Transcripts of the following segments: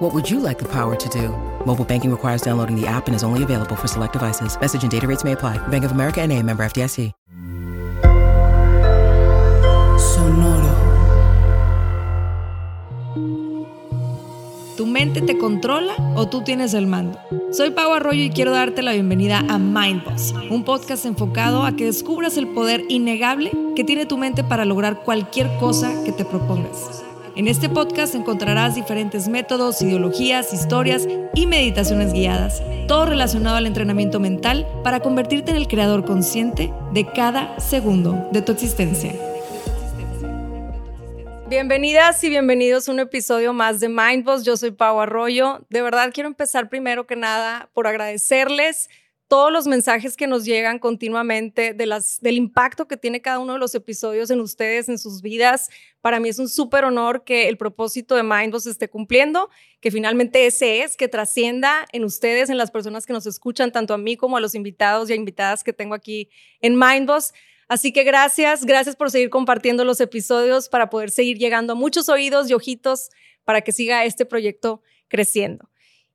What would you like the power to do? Mobile banking requires downloading the app and is only available for select devices. Message and data rates may apply. Bank of America and a member FDIC. Sonoro. ¿Tu mente te controla o tú tienes el mando? Soy Pau Arroyo y quiero darte la bienvenida a Mindboss, un podcast enfocado a que descubras el poder innegable que tiene tu mente para lograr cualquier cosa que te propongas. En este podcast encontrarás diferentes métodos, ideologías, historias y meditaciones guiadas, todo relacionado al entrenamiento mental para convertirte en el creador consciente de cada segundo de tu existencia. Bienvenidas y bienvenidos a un episodio más de Mindboss. Yo soy Pau Arroyo. De verdad quiero empezar primero que nada por agradecerles todos los mensajes que nos llegan continuamente del impacto que tiene cada uno de los episodios en ustedes, en sus vidas. Para mí es un súper honor que el propósito de Mindboss esté cumpliendo, que finalmente ese es, que trascienda en ustedes, en las personas que nos escuchan, tanto a mí como a los invitados y a invitadas que tengo aquí en Mindboss. Así que gracias, gracias por seguir compartiendo los episodios para poder seguir llegando a muchos oídos y ojitos para que siga este proyecto creciendo.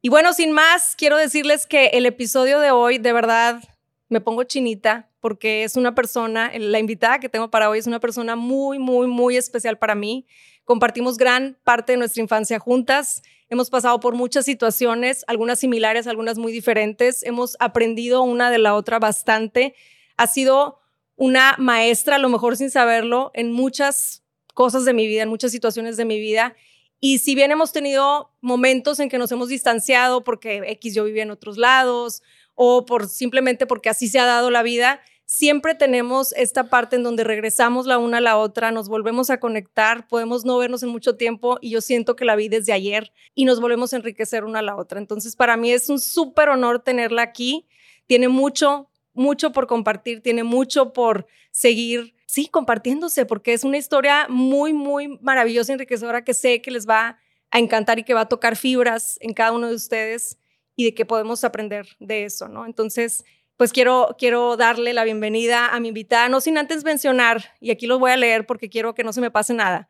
Y bueno, sin más, quiero decirles que el episodio de hoy, de verdad, me pongo chinita porque es una persona, la invitada que tengo para hoy es una persona muy, muy, muy especial para mí. Compartimos gran parte de nuestra infancia juntas. Hemos pasado por muchas situaciones, algunas similares, algunas muy diferentes. Hemos aprendido una de la otra bastante. Ha sido una maestra, a lo mejor sin saberlo, en muchas cosas de mi vida, en muchas situaciones de mi vida. Y si bien hemos tenido momentos en que nos hemos distanciado porque X yo vivía en otros lados o por simplemente porque así se ha dado la vida, siempre tenemos esta parte en donde regresamos la una a la otra, nos volvemos a conectar, podemos no vernos en mucho tiempo y yo siento que la vi desde ayer y nos volvemos a enriquecer una a la otra. Entonces, para mí es un súper honor tenerla aquí. Tiene mucho, mucho por compartir, tiene mucho por seguir, sí, compartiéndose, porque es una historia muy, muy maravillosa, enriquecedora, que sé que les va a encantar y que va a tocar fibras en cada uno de ustedes y de que podemos aprender de eso, ¿no? Entonces, pues quiero, quiero darle la bienvenida a mi invitada, no sin antes mencionar, y aquí lo voy a leer porque quiero que no se me pase nada.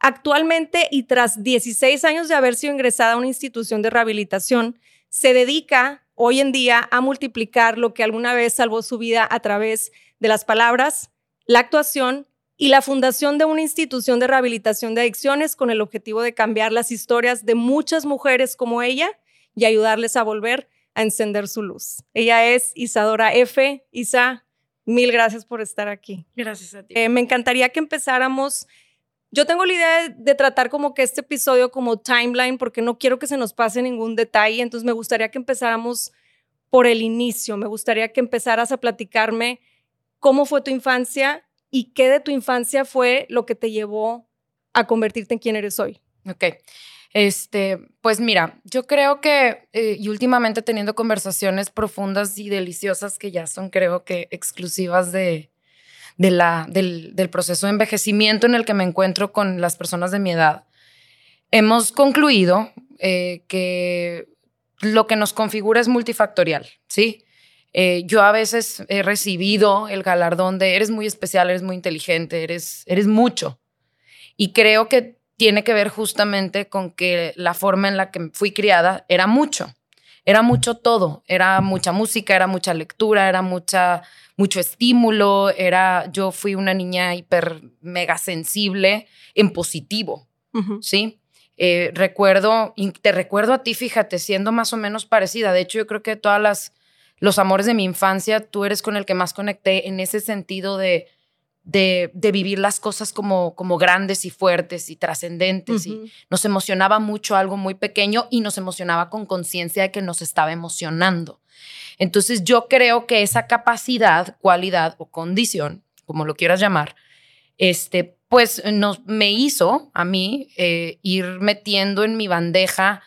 Actualmente y tras 16 años de haber sido ingresada a una institución de rehabilitación, se dedica hoy en día a multiplicar lo que alguna vez salvó su vida a través de las palabras, la actuación y la fundación de una institución de rehabilitación de adicciones con el objetivo de cambiar las historias de muchas mujeres como ella y ayudarles a volver a encender su luz. Ella es Isadora F. Isa, mil gracias por estar aquí. Gracias a ti. Eh, me encantaría que empezáramos yo tengo la idea de, tratar como que este episodio como timeline porque no quiero que se nos pase ningún detalle, entonces me gustaría que empezáramos por el inicio, me gustaría que empezaras a platicarme cómo fue tu infancia y qué de tu infancia fue lo que te llevó a convertirte en quien eres hoy. Ok. Este, pues mira, yo creo que, eh, y últimamente teniendo conversaciones profundas y deliciosas que ya son, creo que, exclusivas de, la, del, proceso de envejecimiento en el que me encuentro con las personas de mi edad, hemos concluido eh, que lo que nos configura es multifactorial, ¿sí? Eh, yo a veces he recibido el galardón de eres muy especial, eres muy inteligente, eres, eres mucho. Y creo que tiene que ver justamente con que la forma en la que fui criada era mucho. Era mucho todo. Era mucha música, era mucha lectura, era mucha mucho estímulo, era, yo fui una niña hiper mega sensible en positivo, ¿sí? Eh, recuerdo, te recuerdo a ti, fíjate, siendo más o menos parecida. De hecho, yo creo que todas las, los amores de mi infancia, tú eres con el que más conecté en ese sentido de, de, vivir las cosas como, como grandes y fuertes y trascendentes. Y nos emocionaba mucho algo muy pequeño y nos emocionaba con conciencia de que nos estaba emocionando. Entonces yo creo que esa capacidad, cualidad o condición, como lo quieras llamar, este, pues nos, me hizo a mí eh, ir metiendo en mi bandeja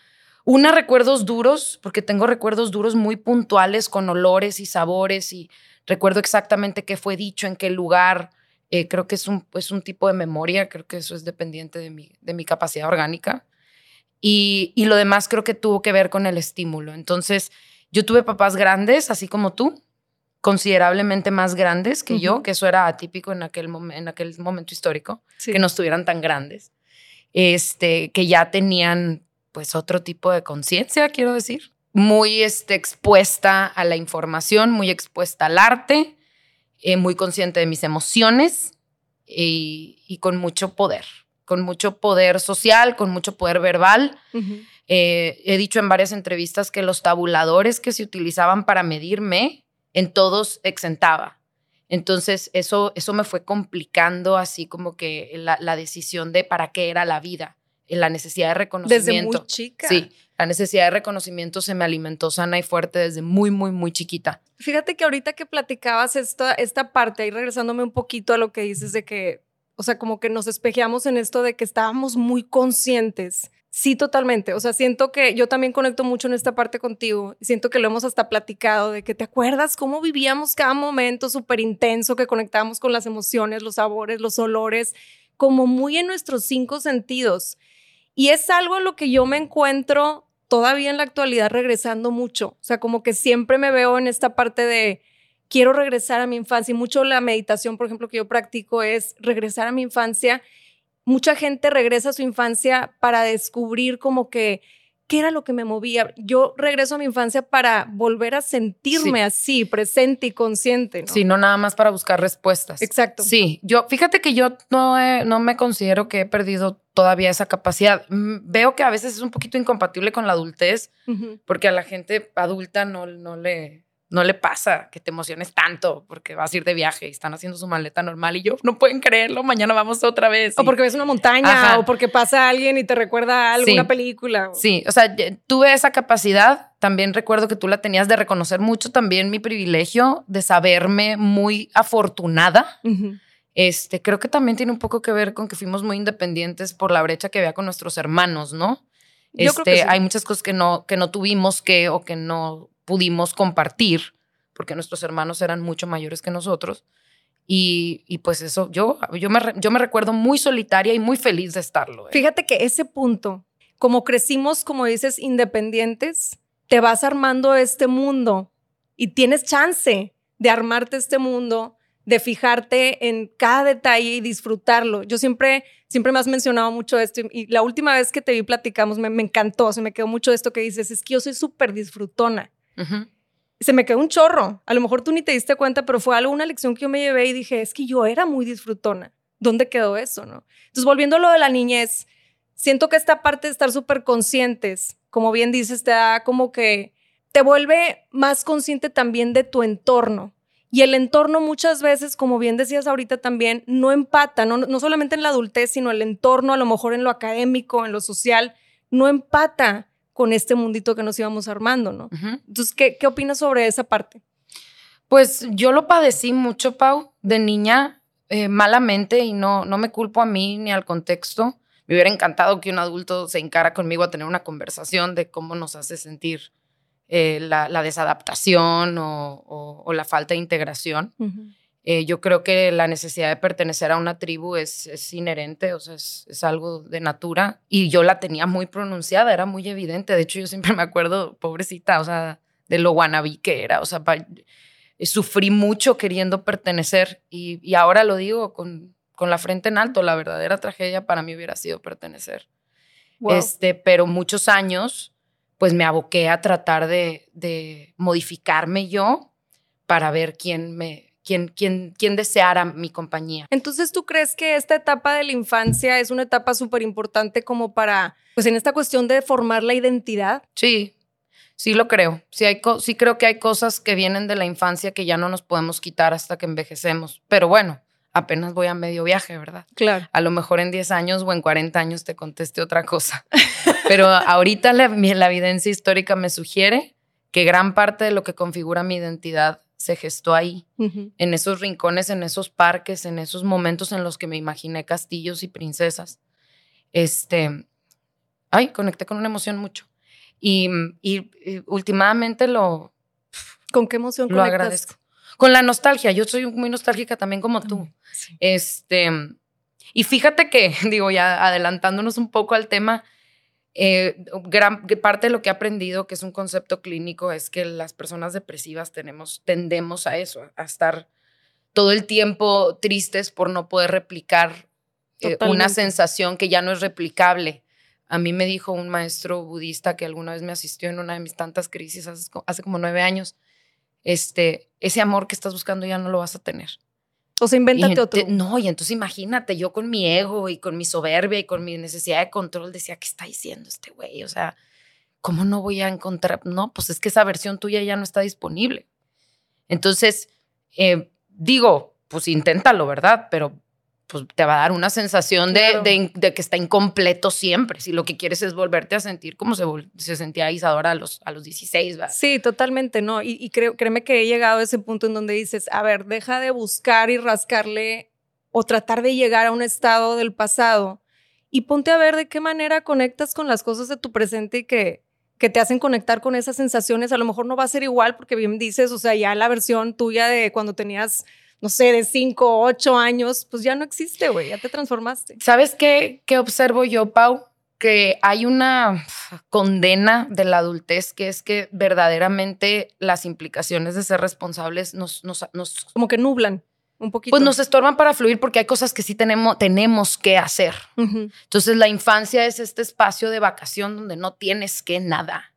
una recuerdos duros, porque tengo recuerdos duros muy puntuales con olores y sabores y recuerdo exactamente qué fue dicho, en qué lugar. Eh, creo que es un, es un tipo de memoria, creo que eso es dependiente de mi, de mi capacidad orgánica. Y, y lo demás creo que tuvo que ver con el estímulo. Entonces, yo tuve papás grandes, así como tú, considerablemente más grandes que yo, que eso era atípico en aquel, en aquel momento histórico, que no estuvieran tan grandes, este, que ya tenían pues otro tipo de conciencia, quiero decir, muy este, expuesta a la información, muy expuesta al arte, eh, muy consciente de mis emociones y, y, con mucho poder, con mucho poder social, con mucho poder verbal. Eh, he dicho en varias entrevistas que los tabuladores que se utilizaban para medirme, en todos exentaba. Entonces, eso, eso me fue complicando así como que la, la decisión de para qué era la vida, la necesidad de reconocimiento. Desde muy chica. Sí, la necesidad de reconocimiento se me alimentó sana y fuerte desde muy, muy, muy chiquita. Fíjate que ahorita que platicabas esta, esta parte, ahí regresándome un poquito a lo que dices de que, o sea, como que nos espejeamos en esto de que estábamos muy conscientes Sí, totalmente. O sea, siento que yo también conecto mucho en esta parte contigo. Siento que lo hemos hasta platicado de que te acuerdas cómo vivíamos cada momento súper intenso, que conectábamos con las emociones, los sabores, los olores, como muy en nuestros cinco sentidos. Y es algo a lo que yo me encuentro todavía en la actualidad regresando mucho. O sea, como que siempre me veo en esta parte de quiero regresar a mi infancia. Y mucho la meditación, por ejemplo, que yo practico es regresar a mi infancia mucha gente regresa a su infancia para descubrir como que qué era lo que me movía. Yo regreso a mi infancia para volver a sentirme así, presente y consciente. ¿no? Sí, no nada más para buscar respuestas. Exacto. Sí, yo, fíjate que yo no, no me considero que he perdido todavía esa capacidad. Veo que a veces es un poquito incompatible con la adultez, porque a la gente adulta no, no le no le pasa que te emociones tanto porque vas a ir de viaje y están haciendo su maleta normal y yo no pueden creerlo, mañana vamos otra vez. O porque ves una montaña o porque pasa alguien y te recuerda alguna película. Sí, o sea, tuve esa capacidad, también recuerdo que tú la tenías de reconocer mucho también mi privilegio de saberme muy afortunada. Este, creo que también tiene un poco que ver con que fuimos muy independientes por la brecha que había con nuestros hermanos, ¿no? Yo creo que este, hay muchas cosas que no, que no tuvimos que o que no pudimos compartir, porque nuestros hermanos eran mucho mayores que nosotros. Y, y pues eso, yo, yo, me, yo me recuerdo muy solitaria y muy feliz de estarlo. ¿eh? Fíjate que ese punto, como crecimos, como dices, independientes, te vas armando este mundo y tienes chance de armarte este mundo, de fijarte en cada detalle y disfrutarlo. Yo siempre, siempre me has mencionado mucho esto y la última vez que te vi platicamos me, me encantó, se me quedó mucho esto que dices, es que yo soy súper disfrutona. Se me quedó un chorro. A lo mejor tú ni te diste cuenta, pero fue algo, una lección que yo me llevé y dije, es que yo era muy disfrutona. ¿Dónde quedó eso, no? Entonces, volviendo a lo de la niñez, siento que esta parte de estar súper conscientes, como bien dices, te da como que te vuelve más consciente también de tu entorno. Y el entorno muchas veces, como bien decías ahorita también, no empata, no, no solamente en la adultez, sino el entorno, a lo mejor en lo académico, en lo social, no empata con este mundito que nos íbamos armando, ¿no? Entonces, ¿qué, ¿qué opinas sobre esa parte? Pues yo lo padecí mucho, Pau, de niña, eh, malamente, y no, no me culpo a mí ni al contexto. Me hubiera encantado que un adulto se encara conmigo a tener una conversación de cómo nos hace sentir eh, la, desadaptación o, la falta de integración. Eh, yo creo que la necesidad de pertenecer a una tribu es, es inherente, o sea, es, es, algo de natura. Y yo la tenía muy pronunciada, era muy evidente. De hecho, yo siempre me acuerdo, pobrecita, o sea, de lo guanabí que era. O sea, sufrí mucho queriendo pertenecer. Y, y ahora lo digo con, con, la frente en alto, la verdadera tragedia para mí hubiera sido pertenecer. Este, pero muchos años, pues me aboqué a tratar de, de modificarme yo para ver quién me, quien, quien, quien deseara mi compañía. Entonces, ¿tú crees que esta etapa de la infancia es una etapa súper importante como para, pues en esta cuestión de formar la identidad? Sí, sí lo creo. Sí, hay sí creo que hay cosas que vienen de la infancia que ya no nos podemos quitar hasta que envejecemos. Pero bueno, apenas voy a medio viaje, ¿verdad? Claro. A lo mejor en 10 años o en 40 años te conteste otra cosa. Pero ahorita la, la evidencia histórica me sugiere que gran parte de lo que configura mi identidad se gestó ahí, en esos rincones, en esos parques, en esos momentos en los que me imaginé castillos y princesas. Este, ay, conecté con una emoción mucho. Y, y, últimamente lo... ¿Con qué emoción Lo agradezco. Con la nostalgia, yo soy muy nostálgica también como tú. Este, y fíjate que, digo, ya adelantándonos un poco al tema, eh, gran parte de lo que he aprendido, que es un concepto clínico, es que las personas depresivas tenemos, tendemos a eso, a estar todo el tiempo tristes por no poder replicar eh, una sensación que ya no es replicable. A mí me dijo un maestro budista que alguna vez me asistió en una de mis tantas crisis hace, como nueve años, este, ese amor que estás buscando ya no lo vas a tener. O sea, invéntate otro. No, y entonces imagínate, yo con mi ego y con mi soberbia y con mi necesidad de control decía, ¿qué está diciendo este güey? O sea, ¿cómo no voy a encontrar? No, pues es que esa versión tuya ya no está disponible. Entonces, eh, digo, pues inténtalo, ¿verdad? Pero pues te va a dar una sensación de, que está incompleto siempre. Si lo que quieres es volverte a sentir como se, se sentía Isadora a los, a los 16, ¿verdad? Sí, totalmente, ¿no? Y, creo, créeme que he llegado a ese punto en donde dices, a ver, deja de buscar y rascarle o tratar de llegar a un estado del pasado y ponte a ver de qué manera conectas con las cosas de tu presente y que, que te hacen conectar con esas sensaciones. A lo mejor no va a ser igual porque bien dices, o sea, ya la versión tuya de cuando tenías no sé, de cinco, ocho años, pues ya no existe, güey, ya te transformaste. ¿Sabes qué, qué observo yo, Pau? Que hay una condena de la adultez que es que verdaderamente las implicaciones de ser responsables nos... nos, nos Como que nublan un poquito. Pues nos estorban para fluir porque hay cosas que sí tenemos, tenemos que hacer. Entonces la infancia es este espacio de vacación donde no tienes que nada,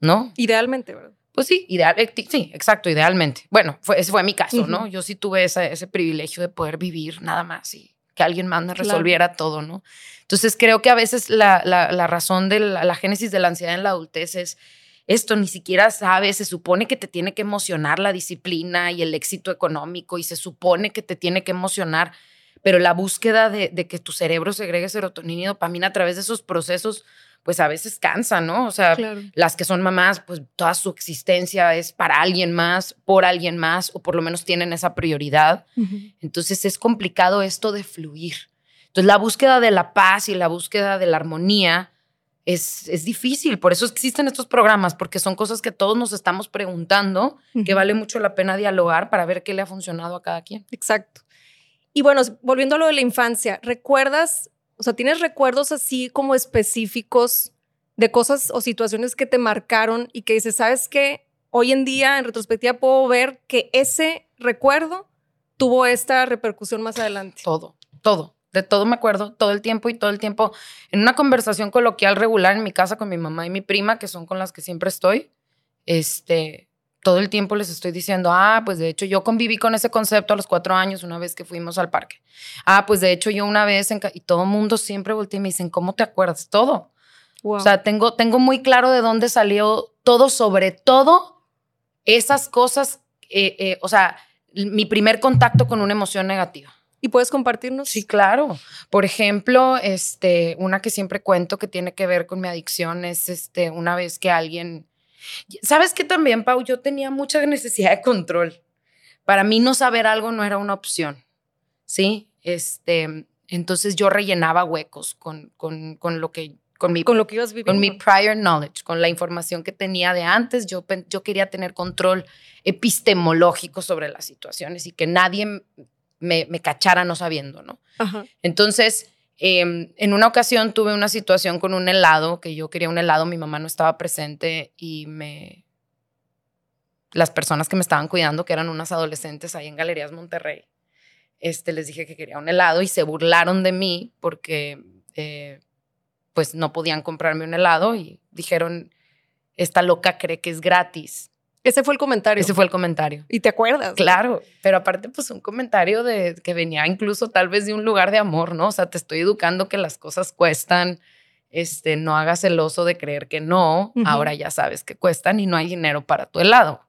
¿no? Idealmente, ¿verdad? Pues sí, ideal, eh, sí, exacto, idealmente. Bueno, fue, ese fue mi caso, ¿no? Yo sí tuve ese, privilegio de poder vivir nada más y que alguien más me resolviera todo, ¿no? Entonces creo que a veces la, la, razón de la, génesis de la ansiedad en la adultez es esto, ni siquiera sabes, se supone que te tiene que emocionar la disciplina y el éxito económico y se supone que te tiene que emocionar, pero la búsqueda de, de que tu cerebro segregue serotonina y dopamina a través de esos procesos pues a veces cansa, ¿no? O sea, las que son mamás, pues toda su existencia es para alguien más, por alguien más, o por lo menos tienen esa prioridad. Entonces es complicado esto de fluir. Entonces la búsqueda de la paz y la búsqueda de la armonía es, es difícil. Por eso existen estos programas, porque son cosas que todos nos estamos preguntando, que vale mucho la pena dialogar para ver qué le ha funcionado a cada quien. Exacto. Y bueno, volviendo a lo de la infancia, ¿recuerdas o sea, ¿tienes recuerdos así como específicos de cosas o situaciones que te marcaron y que dices, ¿sabes qué? Hoy en día, en retrospectiva, puedo ver que ese recuerdo tuvo esta repercusión más adelante. Todo, todo. De todo me acuerdo, todo el tiempo y todo el tiempo. En una conversación coloquial regular en mi casa con mi mamá y mi prima, que son con las que siempre estoy, este, todo el tiempo les estoy diciendo, ah, pues de hecho yo conviví con ese concepto a los cuatro años una vez que fuimos al parque. Ah, pues de hecho yo una vez, en, y todo el mundo siempre voltea y me dicen, ¿cómo te acuerdas? Todo. O sea, tengo, tengo muy claro de dónde salió todo, sobre todo esas cosas, eh, eh, o sea, mi primer contacto con una emoción negativa. ¿Y puedes compartirnos? Sí, claro. Por ejemplo, este, una que siempre cuento que tiene que ver con mi adicción es este, una vez que alguien ¿Sabes qué también, Pau? Yo tenía mucha necesidad de control. Para mí no saber algo no era una opción, ¿sí? Este, entonces yo rellenaba huecos con, con, con lo que con mi, con lo que ibas viviendo. Con mi prior knowledge, con la información que tenía de antes. Yo, yo quería tener control epistemológico sobre las situaciones y que nadie me, me cachara no sabiendo, ¿no? Entonces, Em, en una ocasión tuve una situación con un helado, que yo quería un helado, mi mamá no estaba presente y me... Las personas que me estaban cuidando, que eran unas adolescentes ahí en Galerías Monterrey, este, les dije que quería un helado y se burlaron de mí porque eh, pues no podían comprarme un helado y dijeron, esta loca cree que es gratis. Ese fue el comentario. Ese fue el comentario. ¿Y te acuerdas? Claro, pero aparte pues un comentario de que venía incluso tal vez de un lugar de amor, ¿no? O sea, te estoy educando que las cosas cuestan, este, no hagas el oso de creer que no, ahora ya sabes que cuestan y no hay dinero para tu helado.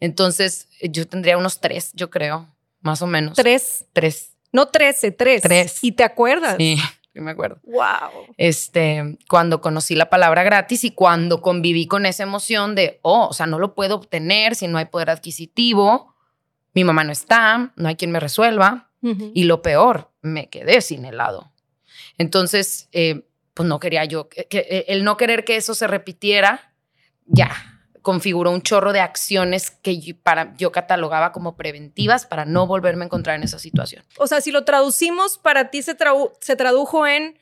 Entonces, yo tendría unos tres, yo creo, más o menos. ¿Tres? Tres. No trece, tres. Tres. ¿Y te acuerdas? Sí me acuerdo. Wow. Este, cuando conocí la palabra gratis y cuando conviví con esa emoción de, oh, o sea, no lo puedo obtener si no hay poder adquisitivo, mi mamá no está, no hay quien me resuelva. Y lo peor, me quedé sin helado. Entonces, eh, pues no quería yo, que, eh, el no querer que eso se repitiera, ya, configuró un chorro de acciones que yo, para, yo catalogaba como preventivas para no volverme a encontrar en esa situación. O sea, si lo traducimos, para ti se, se tradujo en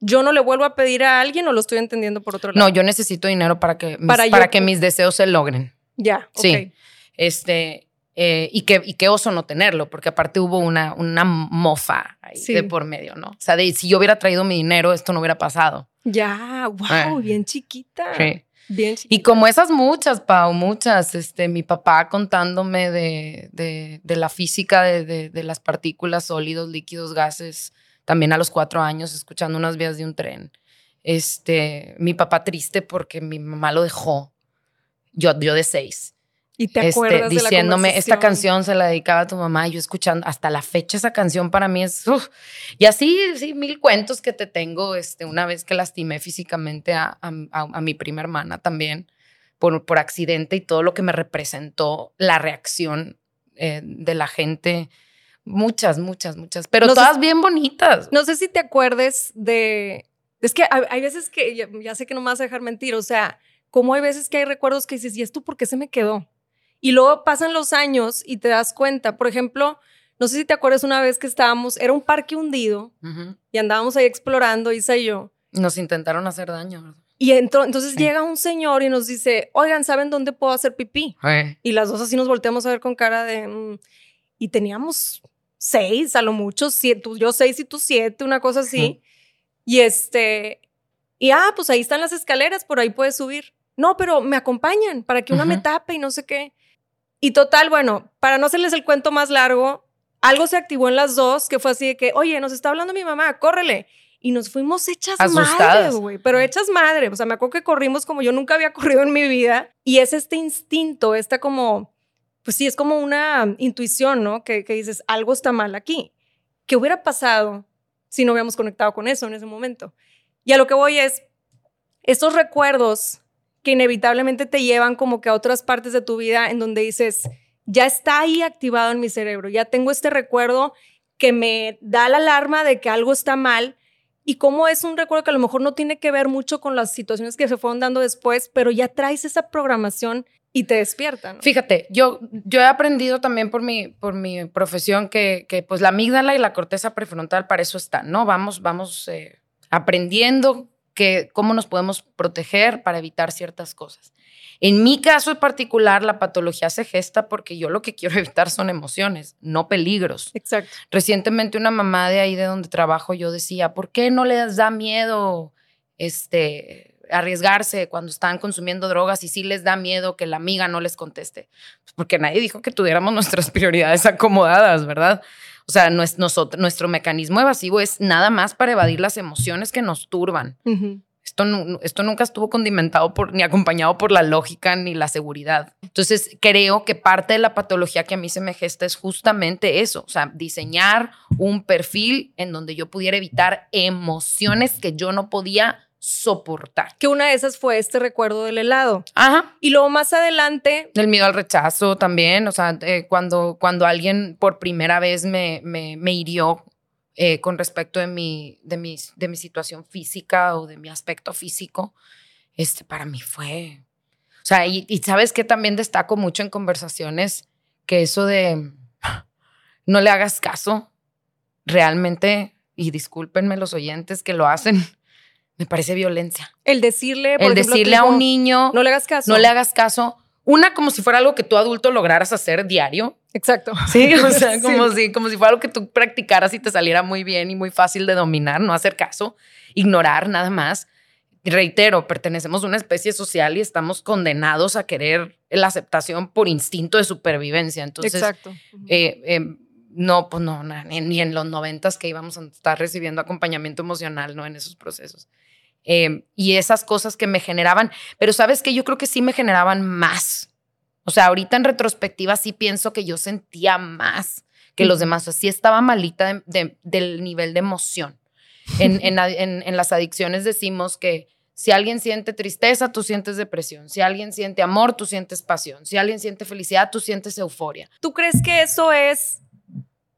yo no le vuelvo a pedir a alguien o lo estoy entendiendo por otro lado. No, yo necesito dinero para que, mis, para, que mis deseos se logren. Ya, sí. Este, eh, y, qué, y qué oso no tenerlo, porque aparte hubo una, una mofa ahí de por medio, ¿no? O sea, de, si yo hubiera traído mi dinero, esto no hubiera pasado. Ya, wow, eh. bien chiquita. Sí. Y como esas muchas, Pau, muchas, este, mi papá contándome de, de, la física de, de, las partículas, sólidos, líquidos, gases, también a los cuatro años, escuchando unas vías de un tren. Este, mi papá triste porque mi mamá lo dejó, yo, yo de seis. Y te este, acuerdas diciéndome, esta canción se la dedicaba a tu mamá, y yo escuchando, hasta la fecha esa canción para mí es, y así, sí, mil cuentos que te tengo, este, una vez que lastimé físicamente a, a, mi prima hermana también, por, por accidente y todo lo que me representó la reacción eh, de la gente, muchas, muchas, muchas, pero todas bien bonitas. No sé si te acuerdes de, es que hay, veces que, ya, ya, sé que no me vas a dejar mentir, o sea, como hay veces que hay recuerdos que dices, ¿y esto por qué se me quedó? Y luego pasan los años y te das cuenta. Por ejemplo, no sé si te acuerdas una vez que estábamos, era un parque hundido y andábamos ahí explorando, Isa y yo. Nos intentaron hacer daño. Y entró, entonces llega un señor y nos dice, oigan, ¿saben dónde puedo hacer pipí? Y las dos así nos volteamos a ver con cara de... Mm", y teníamos seis, a lo mucho, siete, yo seis y tú siete, una cosa así. Y este... Y ah, pues ahí están las escaleras, por ahí puedes subir. No, pero me acompañan para que una me tape y no sé qué. Y total, bueno, para no hacerles el cuento más largo, algo se activó en las dos que fue así de que, oye, nos está hablando mi mamá, córrele. Y nos fuimos hechas madre, güey, pero hechas madre. O sea, me acuerdo que corrimos como yo nunca había corrido en mi vida. Y es este instinto, esta como, pues sí, es como una intuición, ¿no? Que, que dices, algo está mal aquí. ¿Qué hubiera pasado si no hubiéramos conectado con eso en ese momento? Y a lo que voy es, estos recuerdos que inevitablemente te llevan como que a otras partes de tu vida en donde dices, ya está ahí activado en mi cerebro, ya tengo este recuerdo que me da la alarma de que algo está mal y cómo es un recuerdo que a lo mejor no tiene que ver mucho con las situaciones que se fueron dando después, pero ya traes esa programación y te despierta. Fíjate, yo, yo he aprendido también por mi, por mi profesión que, que pues la amígdala y la corteza prefrontal para eso están, ¿no? Vamos, vamos eh, aprendiendo que cómo nos podemos proteger para evitar ciertas cosas. En mi caso en particular, la patología se gesta porque yo lo que quiero evitar son emociones, no peligros. Exacto. Recientemente una mamá de ahí de donde trabajo yo decía, ¿por qué no les da miedo este arriesgarse cuando están consumiendo drogas y sí les da miedo que la amiga no les conteste? Pues porque nadie dijo que tuviéramos nuestras prioridades acomodadas, ¿verdad? O sea, nuestro, nuestro mecanismo evasivo es nada más para evadir las emociones que nos turban. Esto, esto, nunca estuvo condimentado por, ni acompañado por la lógica ni la seguridad. Entonces, creo que parte de la patología que a mí se me gesta es justamente eso, o sea, diseñar un perfil en donde yo pudiera evitar emociones que yo no podía soportar. Que una de esas fue este recuerdo del helado. Ajá. Y luego más adelante... El miedo al rechazo también, o sea, eh, cuando, cuando alguien por primera vez me, me, hirió eh, con respecto de mi, de, mi, de mi situación física o de mi aspecto físico, este, para mí fue... O sea, y, y sabes que también destaco mucho en conversaciones que eso de no le hagas caso, realmente, y discúlpenme los oyentes que lo hacen, me parece violencia. El decirle, por el decirle a un niño, no le hagas caso. No le hagas caso. Una como si fuera algo que tú adulto lograras hacer diario. Exacto. Sí, o sea, como si como si fuera algo que tú practicaras y te saliera muy bien y muy fácil de dominar, no hacer caso, ignorar nada más. Reitero, pertenecemos a una especie social y estamos condenados a querer la aceptación por instinto de supervivencia. Entonces, Exacto. Eh, no, pues no, ni, en los noventas que íbamos a estar recibiendo acompañamiento emocional, ¿no? En esos procesos. Em, y esas cosas que me generaban, pero sabes que yo creo que sí me generaban más. O sea, ahorita en retrospectiva sí pienso que yo sentía más que los demás. O sea, sí estaba malita del nivel de emoción. En, en, las adicciones decimos que si alguien siente tristeza, tú sientes depresión. Si alguien siente amor, tú sientes pasión. Si alguien siente felicidad, tú sientes euforia. ¿Tú crees que eso es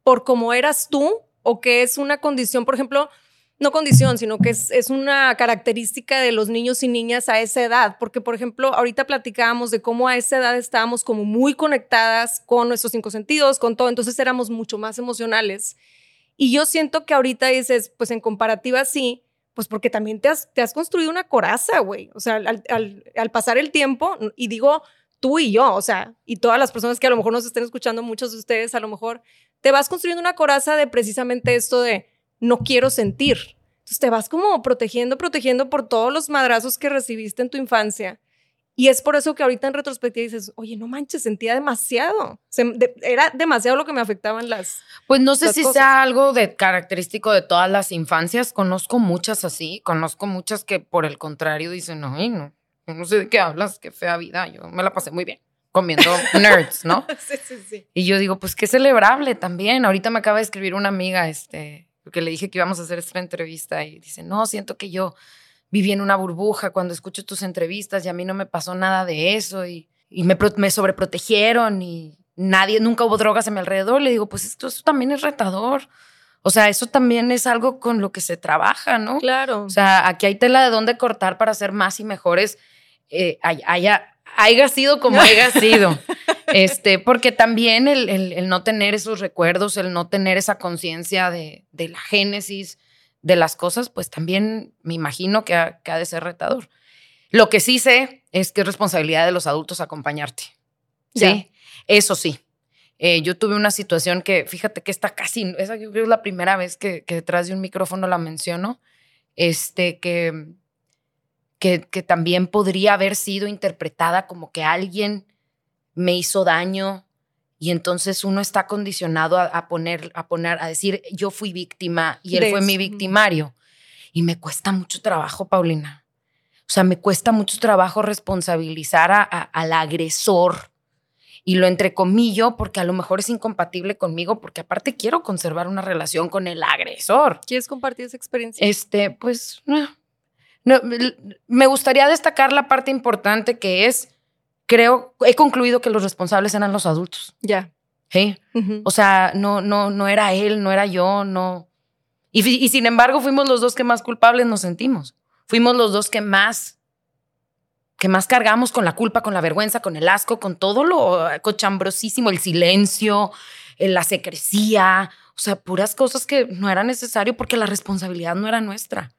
por cómo eras tú o que es una condición, por ejemplo, no condición, sino que es, una característica de los niños y niñas a esa edad. Porque, por ejemplo, ahorita platicábamos de cómo a esa edad estábamos como muy conectadas con nuestros cinco sentidos, con todo, entonces éramos mucho más emocionales. Y yo siento que ahorita dices, pues en comparativa sí, pues porque también te has, construido una coraza, güey. O sea, al, al, al pasar el tiempo, y digo tú y yo, o sea, y todas las personas que a lo mejor nos estén escuchando, muchos de ustedes, a lo mejor te vas construyendo una coraza de precisamente esto de no quiero sentir. Entonces te vas como protegiendo, protegiendo por todos los madrazos que recibiste en tu infancia. Y es por eso que ahorita en retrospectiva dices, oye, no manches, sentía demasiado. era demasiado lo que me afectaban las. Pues no sé si sea algo de característico de todas las infancias. Conozco muchas así. Conozco muchas que por el contrario dicen, no, no, no sé de qué hablas, qué fea vida. Yo me la pasé muy bien comiendo nerds, ¿no? sí, sí, sí. Y yo digo, pues qué celebrable también. Ahorita me acaba de escribir una amiga, este, porque le dije que íbamos a hacer esta entrevista y dice, no, siento que yo viví en una burbuja cuando escucho tus entrevistas y a mí no me pasó nada de eso y, me, me sobreprotegieron y nadie, nunca hubo drogas a mi alrededor. Le digo, pues esto, también es retador. O sea, eso también es algo con lo que se trabaja, ¿no? Claro. O sea, aquí hay tela de dónde cortar para ser más y mejores. Eh, haya, haya sido como haya sido. Este, porque también el, el, no tener esos recuerdos, el no tener esa conciencia de, de, la génesis de las cosas, pues también me imagino que ha, que ha, de ser retador. Lo que sí sé es que es responsabilidad de los adultos acompañarte. Sí, eso sí. Eh, yo tuve una situación que, fíjate que está casi, esa yo creo es la primera vez que, que detrás de un micrófono la menciono, este, que que, también podría haber sido interpretada como que alguien me hizo daño y entonces uno está condicionado a, poner, a poner, a decir, yo fui víctima y él fue mi victimario. Y me cuesta mucho trabajo, Paulina. O sea, me cuesta mucho trabajo responsabilizar al agresor. Y lo entrecomillo porque a lo mejor es incompatible conmigo, porque aparte quiero conservar una relación con el agresor. ¿Quieres compartir esa experiencia? Este, pues, no, no, me gustaría destacar la parte importante que es, creo, he concluido que los responsables eran los adultos. Ya. Sí. O sea, no, no, no era él, no era yo, no. Y, y, sin embargo, fuimos los dos que más culpables nos sentimos. Fuimos los dos que más, que más cargamos con la culpa, con la vergüenza, con el asco, con todo lo cochambrosísimo, el silencio, la secrecía, o sea, puras cosas que no era necesario porque la responsabilidad no era nuestra.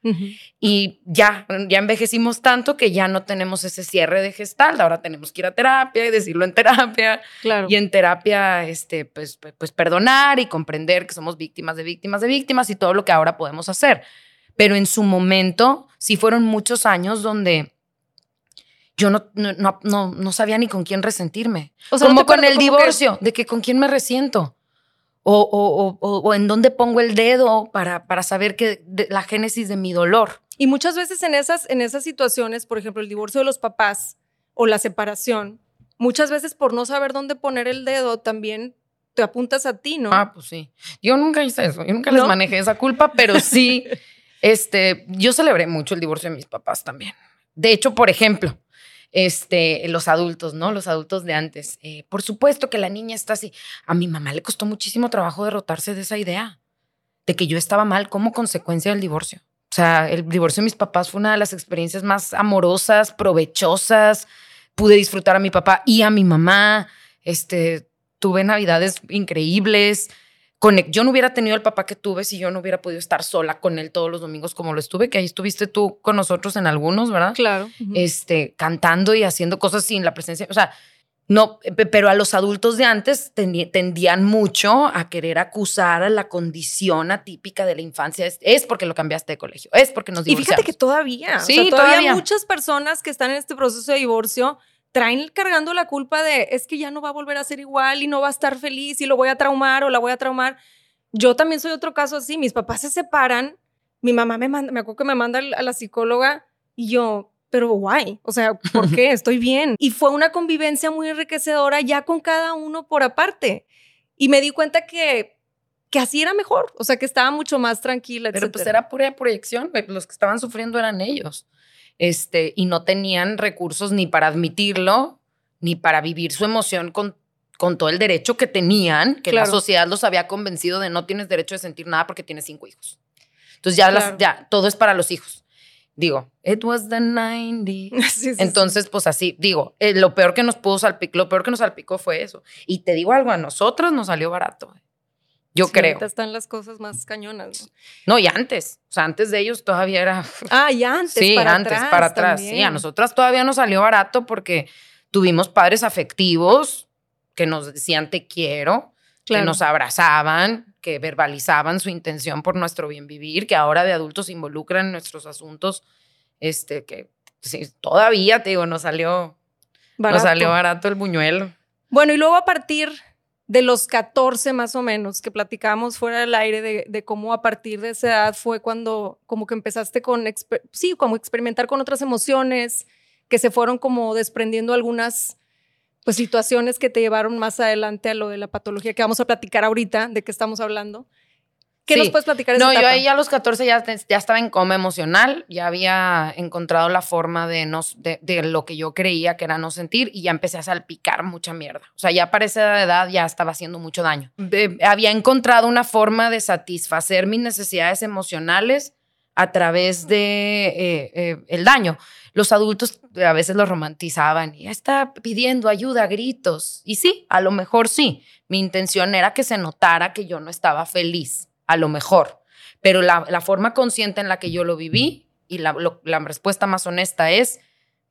Y ya, ya envejecimos tanto que ya no tenemos ese cierre de gestal. Ahora tenemos que ir a terapia y decirlo en terapia. Claro. Y en terapia, este, pues, pues perdonar y comprender que somos víctimas de víctimas de víctimas y todo lo que ahora podemos hacer. Pero en su momento, sí fueron muchos años donde yo no, no, no, no, sabía ni con quién resentirme. O sea, como con el divorcio, de que con quién me resiento o, o, o, en dónde pongo el dedo para, para saber que la génesis de mi dolor. Y muchas veces en esas, en esas situaciones, por ejemplo, el divorcio de los papás o la separación, muchas veces por no saber dónde poner el dedo también te apuntas a ti, ¿no? Ah, pues sí. Yo nunca hice eso, yo nunca les manejé esa culpa, pero sí, este, yo celebré mucho el divorcio de mis papás también. De hecho, por ejemplo, este, los adultos, ¿no? Los adultos de antes. Eh, por supuesto que la niña está así. A mi mamá le costó muchísimo trabajo derrotarse de esa idea, de que yo estaba mal como consecuencia del divorcio. O sea, el divorcio de mis papás fue una de las experiencias más amorosas, provechosas. Pude disfrutar a mi papá y a mi mamá. Este, tuve navidades increíbles yo no hubiera tenido el papá que tuve si yo no hubiera podido estar sola con él todos los domingos como lo estuve, que ahí estuviste tú con nosotros en algunos, ¿verdad? Claro. Este, cantando y haciendo cosas sin la presencia, o sea, no, pero a los adultos de antes tendían mucho a querer acusar a la condición atípica de la infancia. Es, porque lo cambiaste de colegio, es porque nos divorciamos. Y fíjate que todavía, sí, todavía muchas personas que están en este proceso de divorcio traen cargando la culpa de es que ya no va a volver a ser igual y no va a estar feliz y lo voy a traumar o la voy a traumar. Yo también soy otro caso así. Mis papás se separan. Mi mamá me manda, me acuerdo que me manda a la psicóloga y yo, pero guay, o sea, ¿por qué? Estoy bien. Y fue una convivencia muy enriquecedora ya con cada uno por aparte. Y me di cuenta que, que así era mejor, o sea, que estaba mucho más tranquila. Pero pues era pura proyección, los que estaban sufriendo eran ellos este, y no tenían recursos ni para admitirlo, ni para vivir su emoción con, con todo el derecho que tenían, que la sociedad los había convencido de no tienes derecho de sentir nada porque tienes cinco hijos. Entonces ya, las, ya todo es para los hijos. Digo, it was the 90 Entonces, pues así, digo, eh, lo peor que nos pudo salpicar, lo peor que nos salpicó fue eso. Y te digo algo, a nosotros nos salió barato. Yo creo. Ahorita están las cosas más cañonas. ¿no? y antes. O sea, antes de ellos todavía era. Ah, y antes. Sí, para antes, para atrás. Sí, a nosotras todavía nos salió barato porque tuvimos padres afectivos que nos decían te quiero, que nos abrazaban, que verbalizaban su intención por nuestro bien vivir, que ahora de adultos se involucran en nuestros asuntos, este, que sí, todavía, te digo, nos salió, nos salió barato el buñuelo. Bueno, y luego a partir de los 14 más o menos que platicamos fuera del aire de, cómo a partir de esa edad fue cuando como que empezaste con, sí, como experimentar con otras emociones, que se fueron como desprendiendo algunas pues situaciones que te llevaron más adelante a lo de la patología que vamos a platicar ahorita, de qué estamos hablando. ¿Qué nos puedes platicar? no, yo ahí a los 14 ya, ya estaba en coma emocional, ya había encontrado la forma de, no, de, lo que yo creía que era no sentir y ya empecé a salpicar mucha mierda. O sea, ya para esa edad ya estaba haciendo mucho daño. había encontrado una forma de satisfacer mis necesidades emocionales a través de eh, eh, el daño. Los adultos a veces lo romantizaban y está pidiendo ayuda gritos. Y sí, a lo mejor sí. Mi intención era que se notara que yo no estaba feliz a lo mejor. Pero la, forma consciente en la que yo lo viví y la, respuesta más honesta es,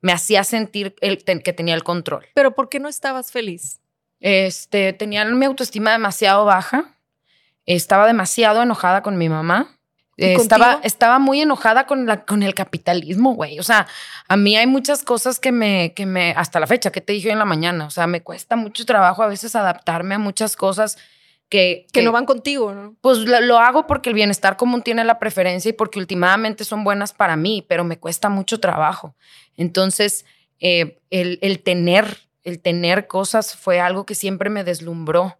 me hacía sentir el, que tenía el control. Pero ¿por qué no estabas feliz? Este, tenía mi autoestima demasiado baja, estaba demasiado enojada con mi mamá. estaba, estaba muy enojada con, la, con el capitalismo, güey. O sea, a mí hay muchas cosas que me, que me, hasta la fecha, que te dije en la mañana, o sea, me cuesta mucho trabajo a veces adaptarme a muchas cosas que, que, no van contigo, ¿no? Pues lo, hago porque el bienestar común tiene la preferencia y porque últimamente son buenas para mí, pero me cuesta mucho trabajo. Entonces, eh, el, el, tener, el tener cosas fue algo que siempre me deslumbró.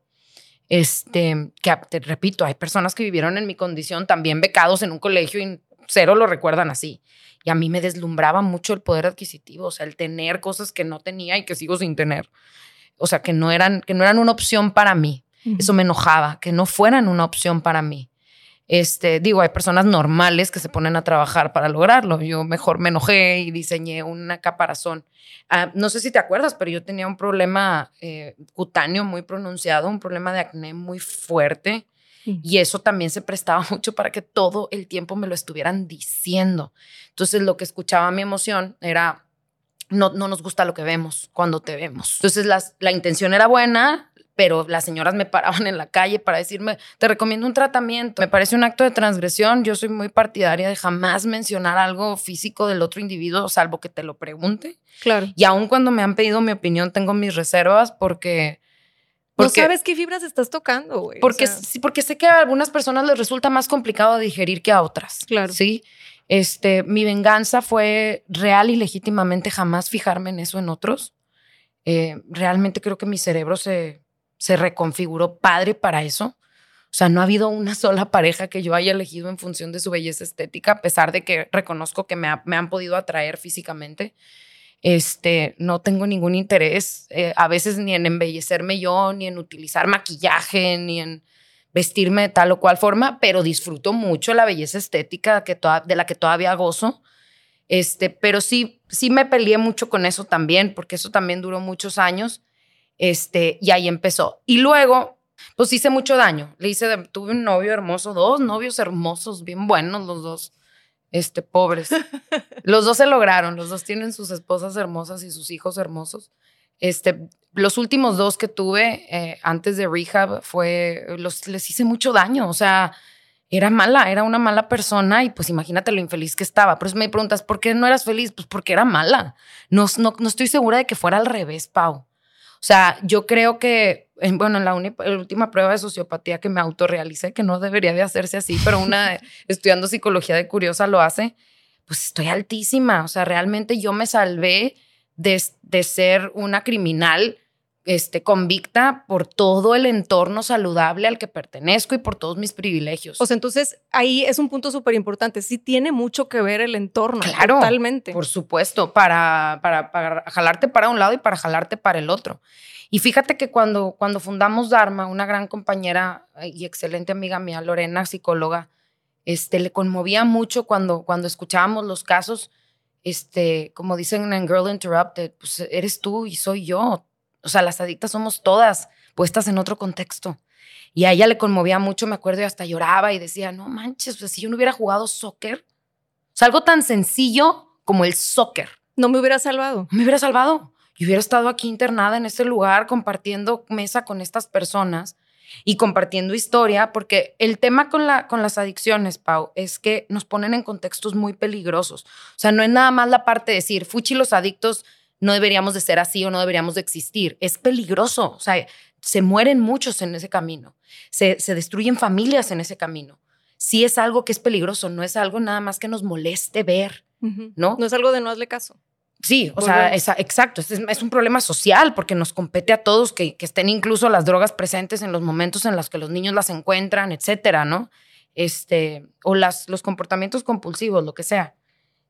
Este, que te repito, hay personas que vivieron en mi condición también becados en un colegio y cero lo recuerdan así. Y a mí me deslumbraba mucho el poder adquisitivo, o sea, el tener cosas que no tenía y que sigo sin tener. O sea, que no eran, que no eran una opción para mí. Eso me enojaba, que no fueran una opción para mí. Este, digo, hay personas normales que se ponen a trabajar para lograrlo. Yo mejor me enojé y diseñé una caparazón. Ah, no sé si te acuerdas, pero yo tenía un problema eh, cutáneo muy pronunciado, un problema de acné muy fuerte. Y eso también se prestaba mucho para que todo el tiempo me lo estuvieran diciendo. Entonces, lo que escuchaba mi emoción era, no, no nos gusta lo que vemos cuando te vemos. Entonces, la intención era buena, pero las señoras me paraban en la calle para decirme, te recomiendo un tratamiento. Me parece un acto de transgresión. Yo soy muy partidaria de jamás mencionar algo físico del otro individuo, salvo que te lo pregunte. Claro. Y aun cuando me han pedido mi opinión, tengo mis reservas porque... porque no sabes qué fibras estás tocando, güey. Porque, sí, porque sé que a algunas personas les resulta más complicado digerir que a otras. Claro. Sí. Este, mi venganza fue real y legítimamente jamás fijarme en eso en otros. Eh, realmente creo que mi cerebro se, se reconfiguró padre para eso. O sea, no ha habido una sola pareja que yo haya elegido en función de su belleza estética, a pesar de que reconozco que me, han podido atraer físicamente. Este, no tengo ningún interés eh, a veces ni en embellecerme yo, ni en utilizar maquillaje, ni en vestirme de tal o cual forma, pero disfruto mucho la belleza estética de la que todavía gozo. Este, pero sí, sí me peleé mucho con eso también, porque eso también duró muchos años. Este, y ahí empezó. Y luego, pues hice mucho daño. Le hice, tuve un novio hermoso, dos novios hermosos, bien buenos los dos, este, pobres. los dos se lograron, los dos tienen sus esposas hermosas y sus hijos hermosos. Este, los últimos dos que tuve eh, antes de rehab fue, los, les hice mucho daño, o sea, era mala, era una mala persona y pues imagínate lo infeliz que estaba. Por eso me preguntas, ¿por qué no eras feliz? Pues porque era mala. No, no, no estoy segura de que fuera al revés, Pau. O sea, yo creo que, bueno, en la, última prueba de sociopatía que me autorrealicé, que no debería de hacerse así, pero una estudiando psicología de curiosa lo hace, pues estoy altísima. O sea, realmente yo me salvé de, de ser una criminal este, convicta por todo el entorno saludable al que pertenezco y por todos mis privilegios. O sea, entonces ahí es un punto súper importante. Sí tiene mucho que ver el entorno. Claro. Totalmente. Por supuesto, para, para, para, jalarte para un lado y para jalarte para el otro. Y fíjate que cuando, cuando fundamos Dharma, una gran compañera y excelente amiga mía, Lorena, psicóloga, Este, le conmovía mucho cuando, cuando escuchábamos los casos, este, como dicen en Girl Interrupted, pues eres tú y soy yo. O sea, las adictas somos todas puestas en otro contexto. Y a ella le conmovía mucho, me acuerdo, y hasta lloraba y decía, no manches, pues si yo no hubiera jugado soccer, o sea, algo tan sencillo como el soccer. No me hubiera salvado. Me hubiera salvado. Y hubiera estado aquí internada en este lugar compartiendo mesa con estas personas y compartiendo historia, porque el tema con, la, con las adicciones, Pau, es que nos ponen en contextos muy peligrosos. O sea, no es nada más la parte de decir, fuchi, los adictos no deberíamos de ser así o no deberíamos de existir. Es peligroso. O sea, se mueren muchos en ese camino. Se, se destruyen familias en ese camino. Sí es algo que es peligroso, no es algo nada más que nos moleste ver, ¿no? No es algo de no hazle caso. Sí, o sea, exacto. Es, es, un problema social porque nos compete a todos que, que, estén incluso las drogas presentes en los momentos en los que los niños las encuentran, etcétera, ¿no? Este, o las, los comportamientos compulsivos, lo que sea.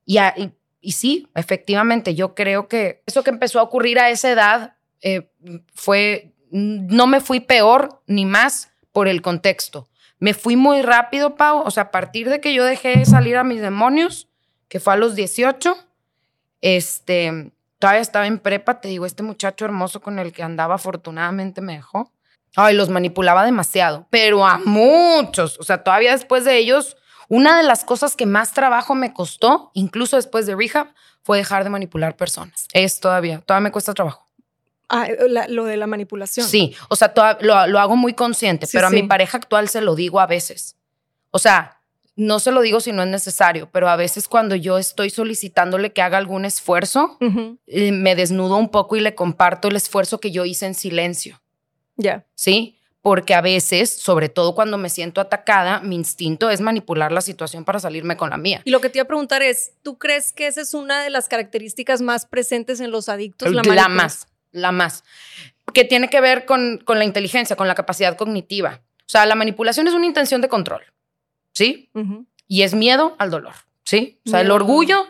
Y, y, sí, efectivamente, yo creo que eso que empezó a ocurrir a esa edad eh, fue, no me fui peor ni más por el contexto. Me fui muy rápido, Pau. O sea, a partir de que yo dejé salir a mis demonios, que fue a los 18, este, todavía estaba en prepa, te digo, este muchacho hermoso con el que andaba afortunadamente me dejó. Ay, los manipulaba demasiado, pero a muchos. O sea, todavía después de ellos, una de las cosas que más trabajo me costó, incluso después de rehab, fue dejar de manipular personas. Es todavía, todavía me cuesta trabajo. Ah, lo de la manipulación. Sí, o sea, lo, hago muy consciente, pero a mi pareja actual se lo digo a veces. O sea, no se lo digo si no es necesario, pero a veces cuando yo estoy solicitándole que haga algún esfuerzo, eh, me desnudo un poco y le comparto el esfuerzo que yo hice en silencio. Ya. ¿Sí? Porque a veces, sobre todo cuando me siento atacada, mi instinto es manipular la situación para salirme con la mía. Y lo que te iba a preguntar es, ¿tú crees que esa es una de las características más presentes en los adictos? La, la más, la más. Que tiene que ver con, con la inteligencia, con la capacidad cognitiva. O sea, la manipulación es una intención de control. ¿sí? Y es miedo al dolor, ¿sí? O sea, el orgullo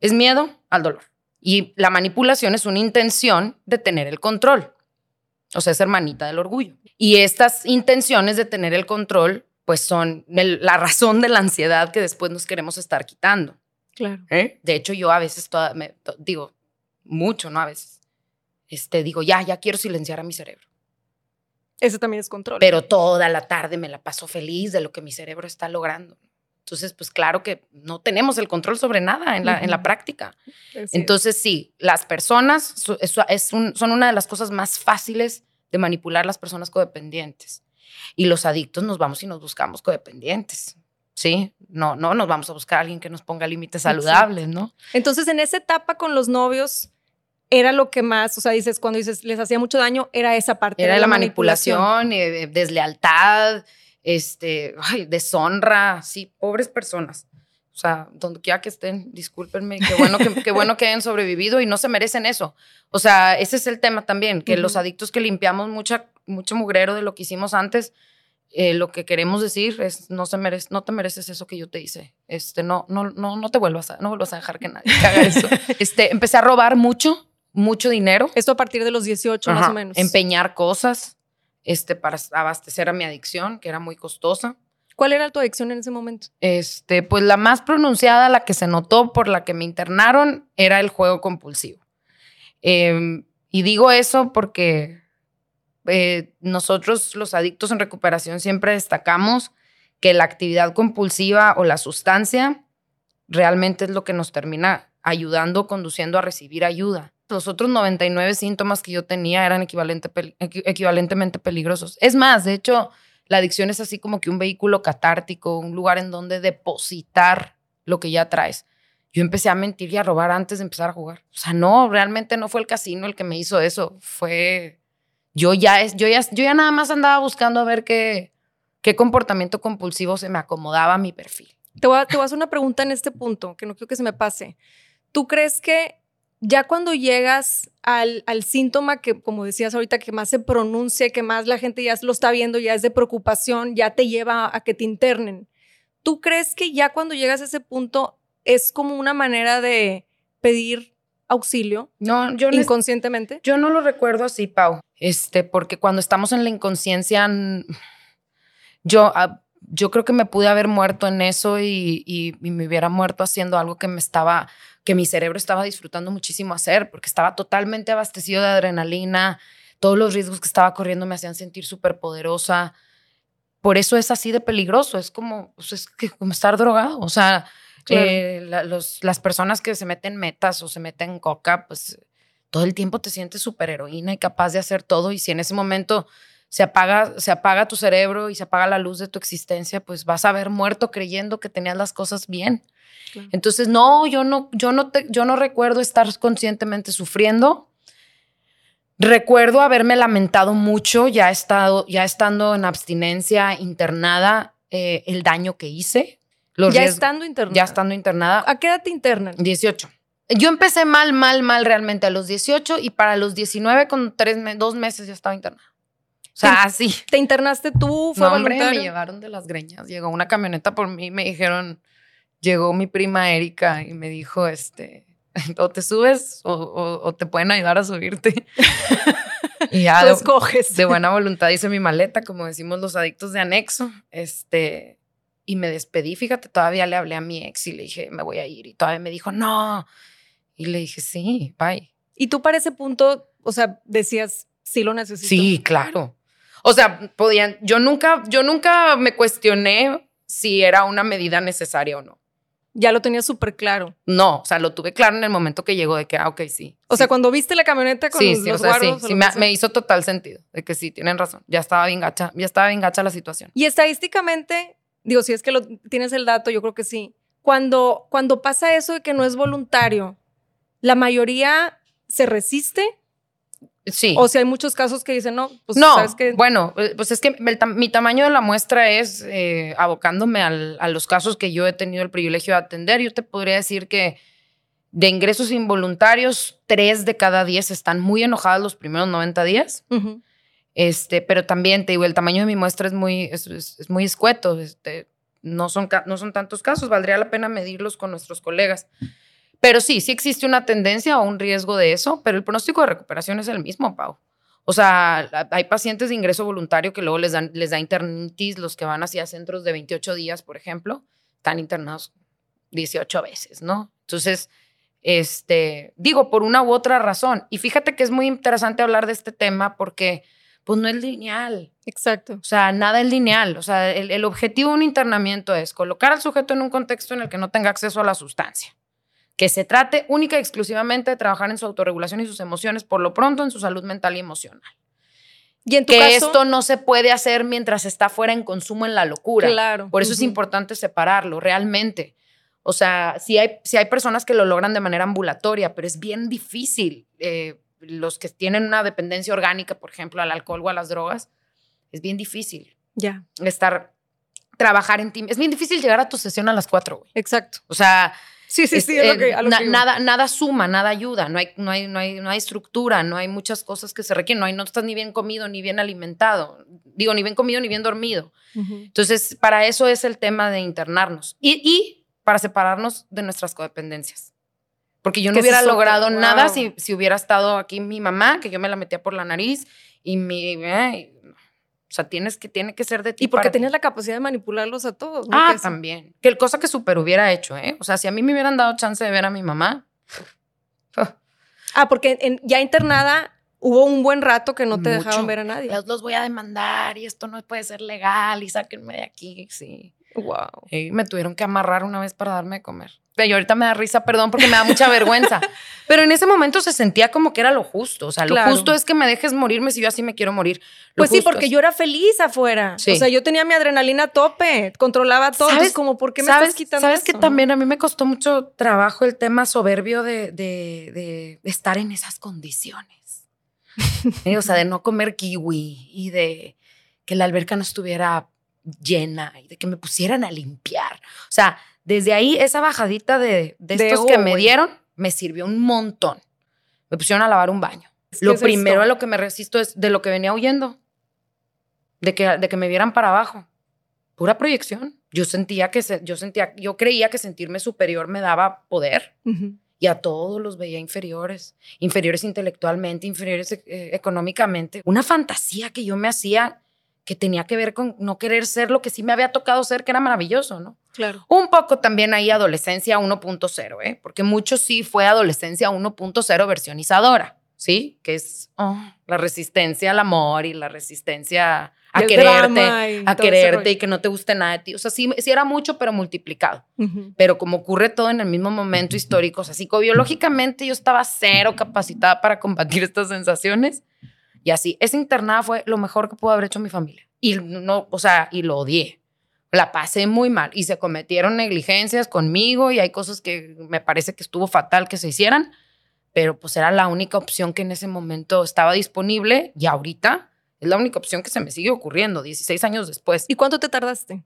es miedo al dolor. Y la manipulación es una intención de tener el control. O sea, es hermanita del orgullo. Y estas intenciones de tener el control, pues son la razón de la ansiedad que después nos queremos estar quitando. Claro. ¿Eh? De hecho, yo a veces me, digo, mucho, ¿no? A veces, este, digo, ya, ya quiero silenciar a mi cerebro. Ese también es control. Pero toda la tarde me la paso feliz de lo que mi cerebro está logrando. Entonces, pues claro que no tenemos el control sobre nada en la, en la práctica. Entonces, sí, las personas es, son una de las cosas más fáciles de manipular las personas codependientes. Y los adictos nos vamos y nos buscamos codependientes. Sí, no, no nos vamos a buscar a alguien que nos ponga límites saludables, ¿no? Entonces, en esa etapa con los novios, era lo que más, o sea, dices, cuando dices les hacía mucho daño, era esa parte. Era la, manipulación, eh, deslealtad, este, ay, deshonra, sí, pobres personas. O sea, donde quiera que estén, discúlpenme, qué bueno que, qué bueno que hayan sobrevivido y no se merecen eso. O sea, ese es el tema también, que los adictos que limpiamos mucha, mucho mugrero de lo que hicimos antes, eh, lo que queremos decir es no se merece, no te mereces eso que yo te hice. Este, no, no, no, no te vuelvas a, no vuelvas a dejar que nadie haga eso. Este, empecé a robar mucho mucho dinero. Esto a partir de los 18 más o menos. Empeñar cosas este, para abastecer a mi adicción, que era muy costosa. ¿Cuál era tu adicción en ese momento? Este, pues la más pronunciada, la que se notó por la que me internaron, era el juego compulsivo. Em, y digo eso porque eh, nosotros los adictos en recuperación siempre destacamos que la actividad compulsiva o la sustancia realmente es lo que nos termina ayudando, conduciendo a recibir ayuda los otros 99 síntomas que yo tenía eran equivalente, equivalentemente peligrosos. Es más, de hecho, la adicción es así como que un vehículo catártico, un lugar en donde depositar lo que ya traes. Yo empecé a mentir y a robar antes de empezar a jugar. O sea, no, realmente no fue el casino el que me hizo eso. Fue. Yo ya, yo ya, yo ya nada más andaba buscando a ver qué, qué comportamiento compulsivo se me acomodaba a mi perfil. Te voy, a, te voy a hacer una pregunta en este punto, que no quiero que se me pase. ¿Tú crees que ya cuando llegas al, síntoma que, como decías ahorita, que más se pronuncia, que más la gente ya lo está viendo, ya es de preocupación, ya te lleva a que te internen, ¿tú crees que ya cuando llegas a ese punto es como una manera de pedir auxilio? No, yo inconscientemente. Yo no lo recuerdo así, Pau. Este, porque cuando estamos en la inconsciencia, yo, ah, yo creo que me pude haber muerto en eso y, y, me hubiera muerto haciendo algo que me estaba, que mi cerebro estaba disfrutando muchísimo hacer, porque estaba totalmente abastecido de adrenalina, todos los riesgos que estaba corriendo me hacían sentir súper poderosa. Por eso es así de peligroso, es como, pues es que como estar drogado, o sea, eh, los, las personas que se meten metas o se meten coca, pues todo el tiempo te sientes súper heroína y capaz de hacer todo y si en ese momento se apaga, se apaga tu cerebro y se apaga la luz de tu existencia, pues vas a haber muerto creyendo que tenías las cosas bien. Entonces, no, yo no, yo no, te, yo no recuerdo estar conscientemente sufriendo. Recuerdo haberme lamentado mucho, ya, estado, ya estando en abstinencia internada, eh, el daño que hice. ya estando internada. Ya estando internada. ¿A qué edad te internan? 18. Yo empecé mal, mal, mal realmente a los 18 y para los 19 con tres, dos meses ya estaba internada. O sea, así. ¿Te internaste tú? ¿Fue no, hombre, me llevaron de las greñas. Llegó una camioneta por mí y me dijeron, llegó mi prima Erika y me dijo, este, o te subes o, te pueden ayudar a subirte. y ya de, escoges. de buena voluntad hice mi maleta, como decimos los adictos de anexo. Este, y me despedí. Fíjate, todavía le hablé a mi ex y le dije, me voy a ir. Y todavía me dijo, no. Y le dije, sí, bye. Y tú para ese punto, o sea, decías, sí lo necesito. Sí, claro. O sea, podían, yo nunca, yo nunca me cuestioné si era una medida necesaria o no. Ya lo tenía súper claro. No, o sea, lo tuve claro en el momento que llegó de que, ah, ok, sí. O sea, cuando viste la camioneta con sí, los, sí, o sea, Sí, sí me, hizo total sentido de que sí, tienen razón. Ya estaba bien gacha, ya estaba bien gacha la situación. Y estadísticamente, digo, si es que lo, tienes el dato, yo creo que sí. Cuando, cuando pasa eso de que no es voluntario, la mayoría se resiste Sí. O si hay muchos casos que dicen, no, pues no, ¿sabes que bueno, eh, pues es que mi tamaño de la muestra es, eh, abocándome a los casos que yo he tenido el privilegio de atender, yo te podría decir que de ingresos involuntarios, tres de cada diez están muy enojados los primeros 90 días. este, pero también te digo, el tamaño de mi muestra es muy, es, muy escueto. Este, no, son, no son tantos casos, valdría la pena medirlos con nuestros colegas. Pero sí, sí existe una tendencia o un riesgo de eso, pero el pronóstico de recuperación es el mismo, Pau. O sea, hay pacientes de ingreso voluntario que luego les, dan, les da internitis, los que van hacia centros de 28 días, por ejemplo, están internados 18 veces, ¿no? Entonces, este, digo, por una u otra razón. Y fíjate que es muy interesante hablar de este tema porque, pues, no es lineal. Exacto. O sea, nada es lineal. O sea, el, el objetivo de un internamiento es colocar al sujeto en un contexto en el que no tenga acceso a la sustancia que se trate única y exclusivamente de trabajar en su autorregulación y sus emociones, por lo pronto en su salud mental y emocional. Y en tu que esto no se puede hacer mientras está fuera en consumo en la locura. Claro. Por eso es importante separarlo, realmente. O sea, si hay, si hay personas que lo logran de manera ambulatoria, pero es bien difícil. Eh, los que tienen una dependencia orgánica, por ejemplo, al alcohol o a las drogas, es bien difícil. Ya. Estar, trabajar en ti. Es bien difícil llegar a tu sesión a las cuatro, güey. Exacto. O sea, Sí, sí, sí, nada, nada suma, nada ayuda, no hay, no, hay, no, hay, no hay estructura, no hay muchas cosas que se requieren, no, hay, no estás ni bien comido, ni bien alimentado, digo, ni bien comido, ni bien dormido. Entonces, para eso es el tema de internarnos y, y para separarnos de nuestras codependencias. Porque yo no hubiera logrado nada si, si hubiera estado aquí mi mamá, que yo me la metía por la nariz y mi... O sea, tienes que, tiene que ser de ti. Y porque tienes la capacidad de manipularlos a todos. ¿no? Ah, también. Que el cosa que súper hubiera hecho, ¿eh? O sea, si a mí me hubieran dado chance de ver a mi mamá. ah, porque ya internada hubo un buen rato que no te dejaban ver a nadie. Los, los voy a demandar y esto no puede ser legal y sáquenme de aquí, sí. Wow. Y me tuvieron que amarrar una vez para darme de comer. Pero ahorita me da risa, perdón, porque me da mucha vergüenza. Pero en ese momento se sentía como que era lo justo. O sea, lo justo es que me dejes morirme si yo así me quiero morir. pues sí, porque yo era feliz afuera. O sea, yo tenía mi adrenalina a tope, controlaba todo. ¿Sabes? como, ¿por qué me estás quitando ¿Sabes que también a mí me costó mucho trabajo el tema soberbio de, de, estar en esas condiciones? o sea, de no comer kiwi y de que la alberca no estuviera llena y de que me pusieran a limpiar. O sea, desde ahí esa bajadita de, de, estos que me dieron me sirvió un montón. Me pusieron a lavar un baño. lo primero a lo que me resisto es de lo que venía huyendo, de que, de que me vieran para abajo. Pura proyección. Yo sentía que yo sentía, yo creía que sentirme superior me daba poder. Y a todos los veía inferiores, inferiores intelectualmente, inferiores eh, económicamente. Una fantasía que yo me hacía que tenía que ver con no querer ser lo que sí me había tocado ser, que era maravilloso, ¿no? Claro. Un poco también ahí adolescencia 1.0, ¿eh? Porque mucho sí fue adolescencia 1.0 versionizadora, ¿sí? Que es oh, la resistencia al amor y la resistencia a quererte, a quererte y que no te guste nada de ti. O sea, sí, sí era mucho, pero multiplicado. Pero como ocurre todo en el mismo momento histórico, o sea, psicobiológicamente yo estaba cero capacitada para combatir estas sensaciones. Y así, esa internada fue lo mejor que pudo haber hecho mi familia. Y no, o sea, y lo odié. La pasé muy mal y se cometieron negligencias conmigo y hay cosas que me parece que estuvo fatal que se hicieran, pero pues era la única opción que en ese momento estaba disponible y ahorita es la única opción que se me sigue ocurriendo 16 años después. ¿Y cuánto te tardaste?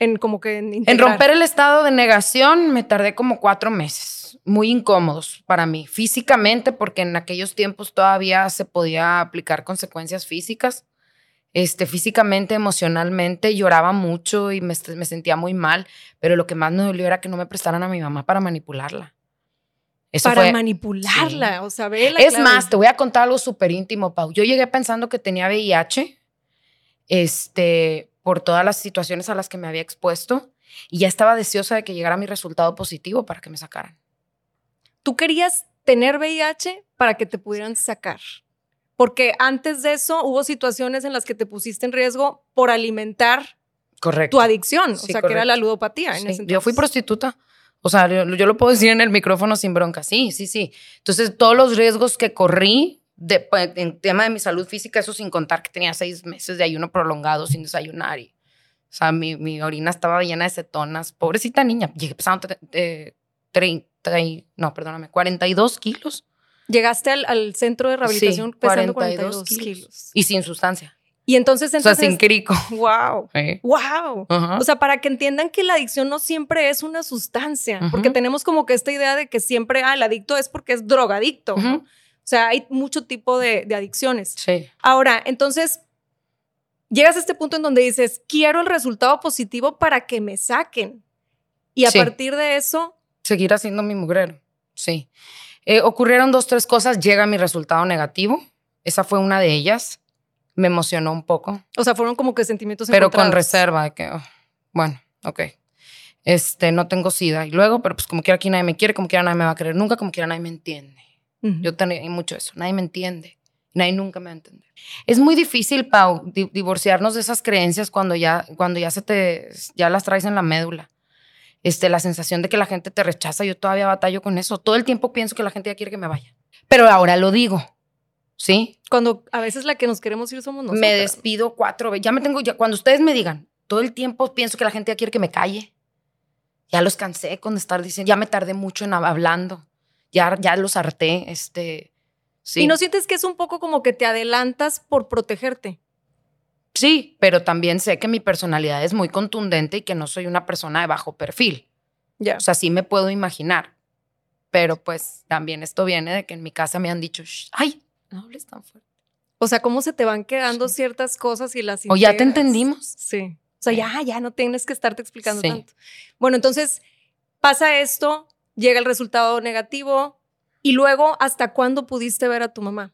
En como que en, En romper el estado de negación me tardé como cuatro meses, muy incómodos para mí, físicamente, porque en aquellos tiempos todavía se podía aplicar consecuencias físicas. Este, físicamente, emocionalmente, lloraba mucho y me, me sentía muy mal, pero lo que más me dolió era que no me prestaran a mi mamá para manipularla. Eso para fue- manipularla, o sea, es clave. más, te voy a contar algo súper íntimo, Pau. Yo llegué pensando que tenía VIH, este, por todas las situaciones a las que me había expuesto, y ya estaba deseosa de que llegara mi resultado positivo para que me sacaran. Tú querías tener VIH para que te pudieran sacar. Porque antes de eso hubo situaciones en las que te pusiste en riesgo por alimentar Correcto. tu adicción, o sea, que era la ludopatía. En Sí, ese yo fui prostituta. O sea, yo, yo lo puedo decir en el micrófono sin bronca. Sí, sí, sí. Entonces, todos los riesgos que corrí de, pues, en tema de mi salud física, eso sin contar que tenía seis meses de ayuno prolongado sin desayunar. Y, o sea, mi, mi orina estaba llena de cetonas. Pobrecita niña. Llegué pesando eh, 30, y- no, perdóname, 42 kilos. Llegaste al, al centro de rehabilitación Sí, pesando 42 42 kilos. kilos. Y sin sustancia. Y entonces, o sea, entonces, sin crico. wow, wow. O sea, para que entiendan que la adicción no siempre es una sustancia, porque tenemos como que esta idea de que siempre, ah, el adicto es porque es drogadicto. ¿no? Ujú. O sea, hay mucho tipo de, de adicciones. Sí. Ahora, entonces, llegas a este punto en donde dices, quiero el resultado positivo para que me saquen. Y a Sí. partir de eso, seguir haciendo mi mugrero. Sí. Eh, ocurrieron dos, tres cosas. Llega mi resultado negativo. Esa fue una de ellas. Me emocionó un poco, o sea, fueron como que sentimientos pero con reserva de que, oh, bueno, ok. Este, no tengo sida. Y luego, pero pues como quiera aquí nadie me quiere, como quiera nadie me va a querer nunca, como quiera nadie me entiende. Ujú. Yo tenía mucho eso. Nadie me entiende. Nadie nunca me va a entender. Es muy difícil, Pau, di- divorciarnos de esas creencias cuando ya, cuando ya se te, ya las traes en la médula. Este, la sensación de que la gente te rechaza, yo todavía batallo con eso. Todo el tiempo pienso que la gente ya quiere que me vaya. Pero ahora lo digo, ¿sí? Cuando a veces la que nos queremos ir somos nosotros. Me despido cuatro veces. Ya me tengo, ya, cuando ustedes me digan, todo el tiempo pienso que la gente ya quiere que me calle. Ya los cansé con estar diciendo, ya me tardé mucho en hab- hablando. Ya, ya los harté, este, sí. Y no sientes que es un poco como que te adelantas por protegerte. Sí, pero también sé que mi personalidad es muy contundente y que no soy una persona de bajo perfil. Ya. O sea, sí me puedo imaginar. Pero pues también esto viene de que en mi casa me han dicho, "Shh, ay, no hables tan fuerte. O sea, cómo se te van quedando ciertas cosas y las O ya te entendimos. Sí. O sea, ya, ya no tienes que estarte explicando Sí. tanto. Bueno, entonces pasa esto, llega el resultado negativo y luego, ¿hasta cuándo pudiste ver a tu mamá?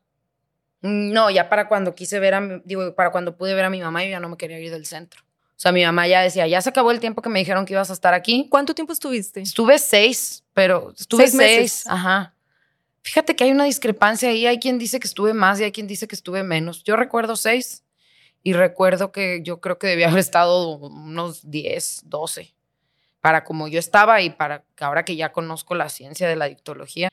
Mm, No, ya para cuando quise ver a mi, digo, para cuando pude ver a mi mamá, yo ya no me quería ir del centro. O sea, mi mamá ya decía, ya se acabó el tiempo que me dijeron que ibas a estar aquí. ¿Cuánto tiempo estuviste? Estuve seis, pero estuve Seis seis. meses. Ajá. Fíjate que hay una discrepancia ahí. Hay quien dice que estuve más y hay quien dice que estuve menos. Yo recuerdo seis y recuerdo que yo creo que debía haber estado unos 10, 12 para como yo estaba y para que ahora que ya conozco la ciencia de la adictología.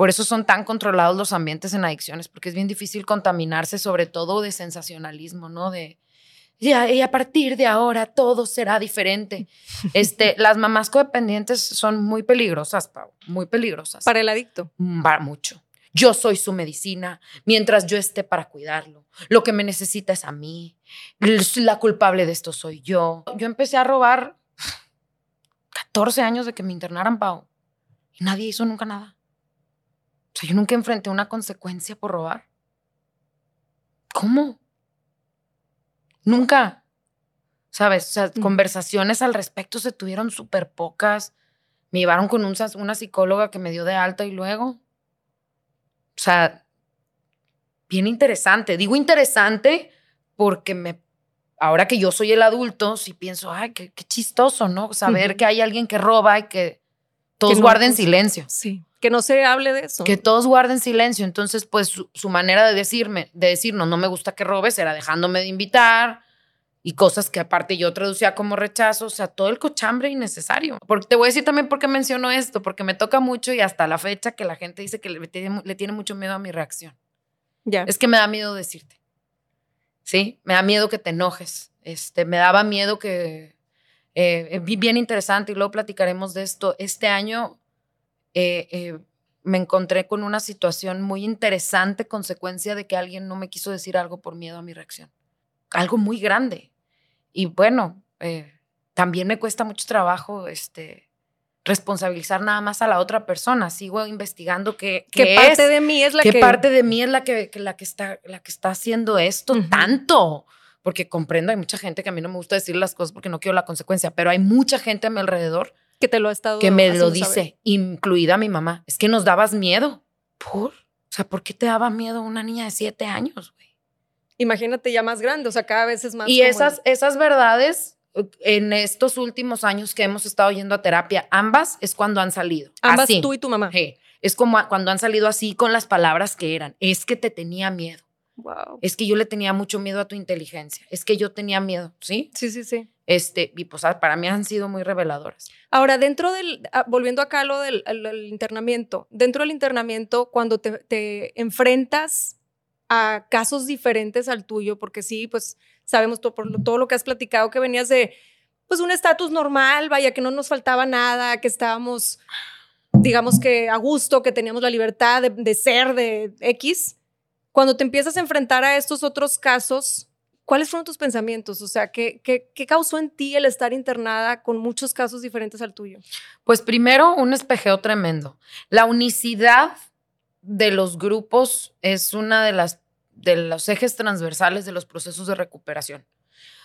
Por eso son tan controlados los ambientes en adicciones, porque es bien difícil contaminarse, sobre todo de sensacionalismo, ¿no? De, ya, y a partir de ahora todo será diferente. Este, las mamás codependientes son muy peligrosas, Pau, muy peligrosas. Para el adicto. Mm, Para mucho. Yo soy su medicina mientras yo esté para cuidarlo. Lo que me necesita es a mí. La culpable de esto soy yo. Yo empecé a robar 14 años de que me internaran, Pau. Y nadie hizo nunca nada. O sea, yo nunca enfrenté una consecuencia por robar. ¿Cómo? Nunca. ¿Sabes? O sea, Mm. conversaciones al respecto se tuvieron súper pocas. Me llevaron con un una psicóloga que me dio de alta y luego. O sea, bien interesante. Digo interesante porque me ahora que yo soy el adulto, sí pienso, ay, qué, qué chistoso, ¿no? Saber que hay alguien que roba y que todos no, guarden silencio. Sí. Que no se hable de eso. Que todos guarden silencio. Entonces, pues su, su manera de decirme, de decirnos, no me gusta que robes, era dejándome de invitar y cosas que aparte yo traducía como rechazo. O sea, todo el cochambre innecesario. Porque te voy a decir también por qué menciono esto, porque me toca mucho y hasta la fecha que la gente dice que le tiene, le tiene mucho miedo a mi reacción. ya. Es que me da miedo decirte. Sí, me da miedo que te enojes. Este, me daba miedo que. Eh, eh, bien interesante y luego platicaremos de esto. Este año eh, eh, me encontré con una situación muy interesante, consecuencia de que alguien no me quiso decir algo por miedo a mi reacción. Algo muy grande. Y bueno, también me cuesta mucho trabajo este, responsabilizar nada más a la otra persona. Sigo investigando qué, ¿Qué qué parte es, de mí es la qué que. parte de mí es la que, que la que, está, la que está haciendo esto tanto. Porque comprendo, hay mucha gente que a mí no me gusta decir las cosas porque no quiero la consecuencia, pero hay mucha gente a mi alrededor que te lo ha estado. que me lo dice, saber. incluida mi mamá. Es que nos dabas miedo. ¿Por? O sea, ¿por qué te daba miedo una niña de siete años, güey? Imagínate ya más grande, o sea, cada vez es más. Y esas, esas verdades, eh, en estos últimos años que hemos estado yendo a terapia, ambas es cuando han salido. Ambas Así. tú y tu mamá. Sí. Es como cuando han salido así con las palabras que eran. Es que te tenía miedo. Wow. Es que yo le tenía mucho miedo a tu inteligencia. Es que yo tenía miedo, ¿sí? Sí, sí, sí. Este, y pues ah, para mí han sido muy reveladoras. Ahora, dentro del, ah, volviendo acá a lo del al- al internamiento, dentro del internamiento, cuando te, te enfrentas a casos diferentes al tuyo, porque sí, pues sabemos todo, por lo- todo lo que has platicado, que venías de, pues un estatus normal, vaya, que no nos faltaba nada, que estábamos, digamos que a gusto, que teníamos la libertad de, de ser, de X. Cuando te empiezas a enfrentar a estos otros casos, ¿cuáles fueron tus pensamientos? O sea, ¿qué, qué, qué causó en ti el estar internada con muchos casos diferentes al tuyo? Pues primero, un espejeo tremendo. La unicidad de los grupos es una de las de los ejes transversales de los procesos de recuperación.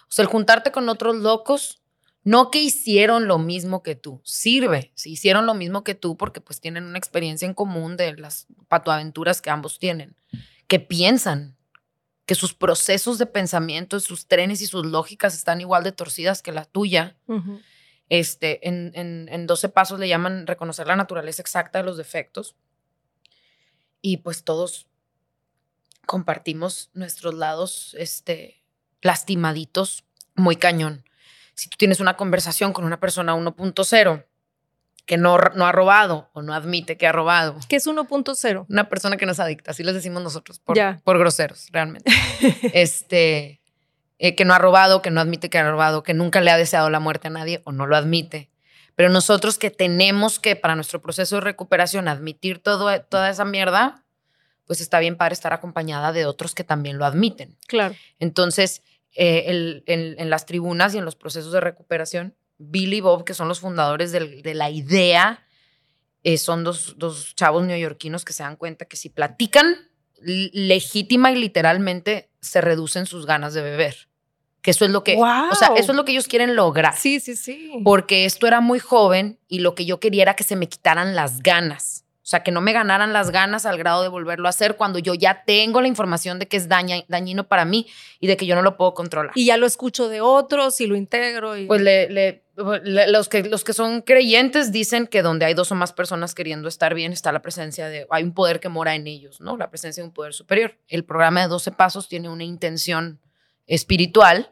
O sea, el juntarte con otros locos, no que hicieron lo mismo que tú, sirve, si hicieron lo mismo que tú porque pues tienen una experiencia en común de las patoaventuras que ambos tienen, que piensan, que sus procesos de pensamiento, sus trenes y sus lógicas están igual de torcidas que la tuya. Este, en, en, en 12 pasos le llaman reconocer la naturaleza exacta de los defectos. Y pues todos compartimos nuestros lados este, lastimaditos muy cañón. Si tú tienes una conversación con una persona 1.0 que no, no ha robado o no admite que ha robado, ¿Qué es 1.0? una persona que no es adicta, así les decimos nosotros, por, por groseros, realmente. este, eh, que no ha robado, que no admite que ha robado, que nunca le ha deseado la muerte a nadie o no lo admite. Pero nosotros que tenemos que, para nuestro proceso de recuperación, admitir todo, toda esa mierda, pues está bien para estar acompañada de otros que también lo admiten. Claro. Entonces, eh, el- en, en las tribunas y en los procesos de recuperación, Billy y Bob, que son los fundadores del- de la idea, eh, son dos, dos chavos neoyorquinos que se dan cuenta que si platican legítima y literalmente, se reducen sus ganas de beber. Que eso es lo que, o sea, eso es lo que ellos quieren lograr. Sí, sí, sí. Porque esto era muy joven y lo que yo quería era que se me quitaran las ganas. O sea, que no me ganaran las ganas al grado de volverlo a hacer cuando yo ya tengo la información de que es daña- dañino para mí y de que yo no lo puedo controlar. Y ya lo escucho de otros y lo integro. Y... Pues le- los, que, los que son creyentes dicen que donde hay dos o más personas queriendo estar bien está la presencia de, hay un poder que mora en ellos, ¿no? La presencia de un poder superior. El programa de 12 pasos tiene una intención espiritual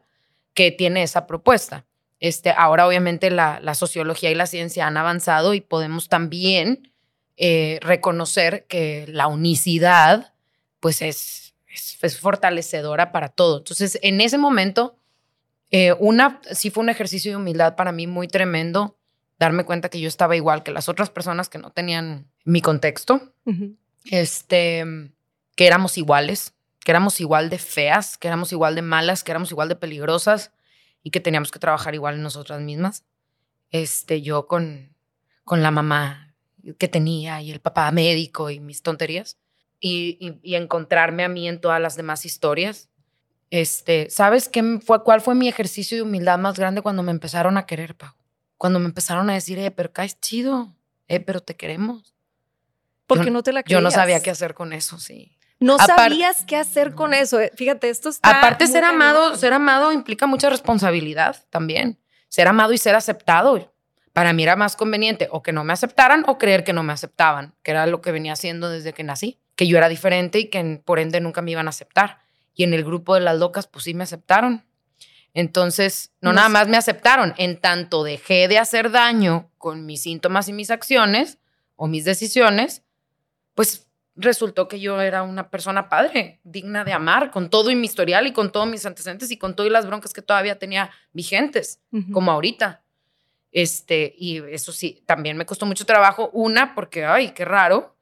que tiene esa propuesta. Este, ahora obviamente la, la sociología y la ciencia han avanzado y podemos también eh, reconocer que la unicidad pues es, es, es fortalecedora para todo. Entonces, en ese momento, eh, una, sí fue un ejercicio de humildad para mí muy tremendo, darme cuenta que yo estaba igual que las otras personas que no tenían mi contexto, este, que éramos iguales, que éramos igual de feas, que éramos igual de malas, que éramos igual de peligrosas y que teníamos que trabajar igual en nosotras mismas. Este, yo con, con la mamá que tenía y el papá médico y mis tonterías y, y- y encontrarme a mí en todas las demás historias. Este, ¿sabes qué fue, cuál fue mi ejercicio de humildad más grande cuando me empezaron a querer, Pau? Cuando me empezaron a decir, eh, pero caes chido, eh, pero te queremos. Porque yo- no te la Yo no creías. sabía qué hacer con eso, sí. No sabías qué hacer con eso. Eh, fíjate, esto está. Aparte, ser amado, ser amado implica mucha responsabilidad también. Ser amado y ser aceptado. Para mí era más conveniente o que no me aceptaran o creer que no me aceptaban, que era lo que venía haciendo desde que nací, que yo era diferente y que por ende nunca me iban a aceptar. Y en el grupo de las locas, pues sí me aceptaron. Entonces, no, nada más me aceptaron, en tanto dejé de hacer daño con mis síntomas y mis acciones o mis decisiones, pues resultó que yo era una persona padre, digna de amar, con todo y mi historial y con todos mis antecedentes y con todas las broncas que todavía tenía vigentes, como ahorita. Este, y eso sí, también me costó mucho trabajo. Una, porque, ay, qué raro.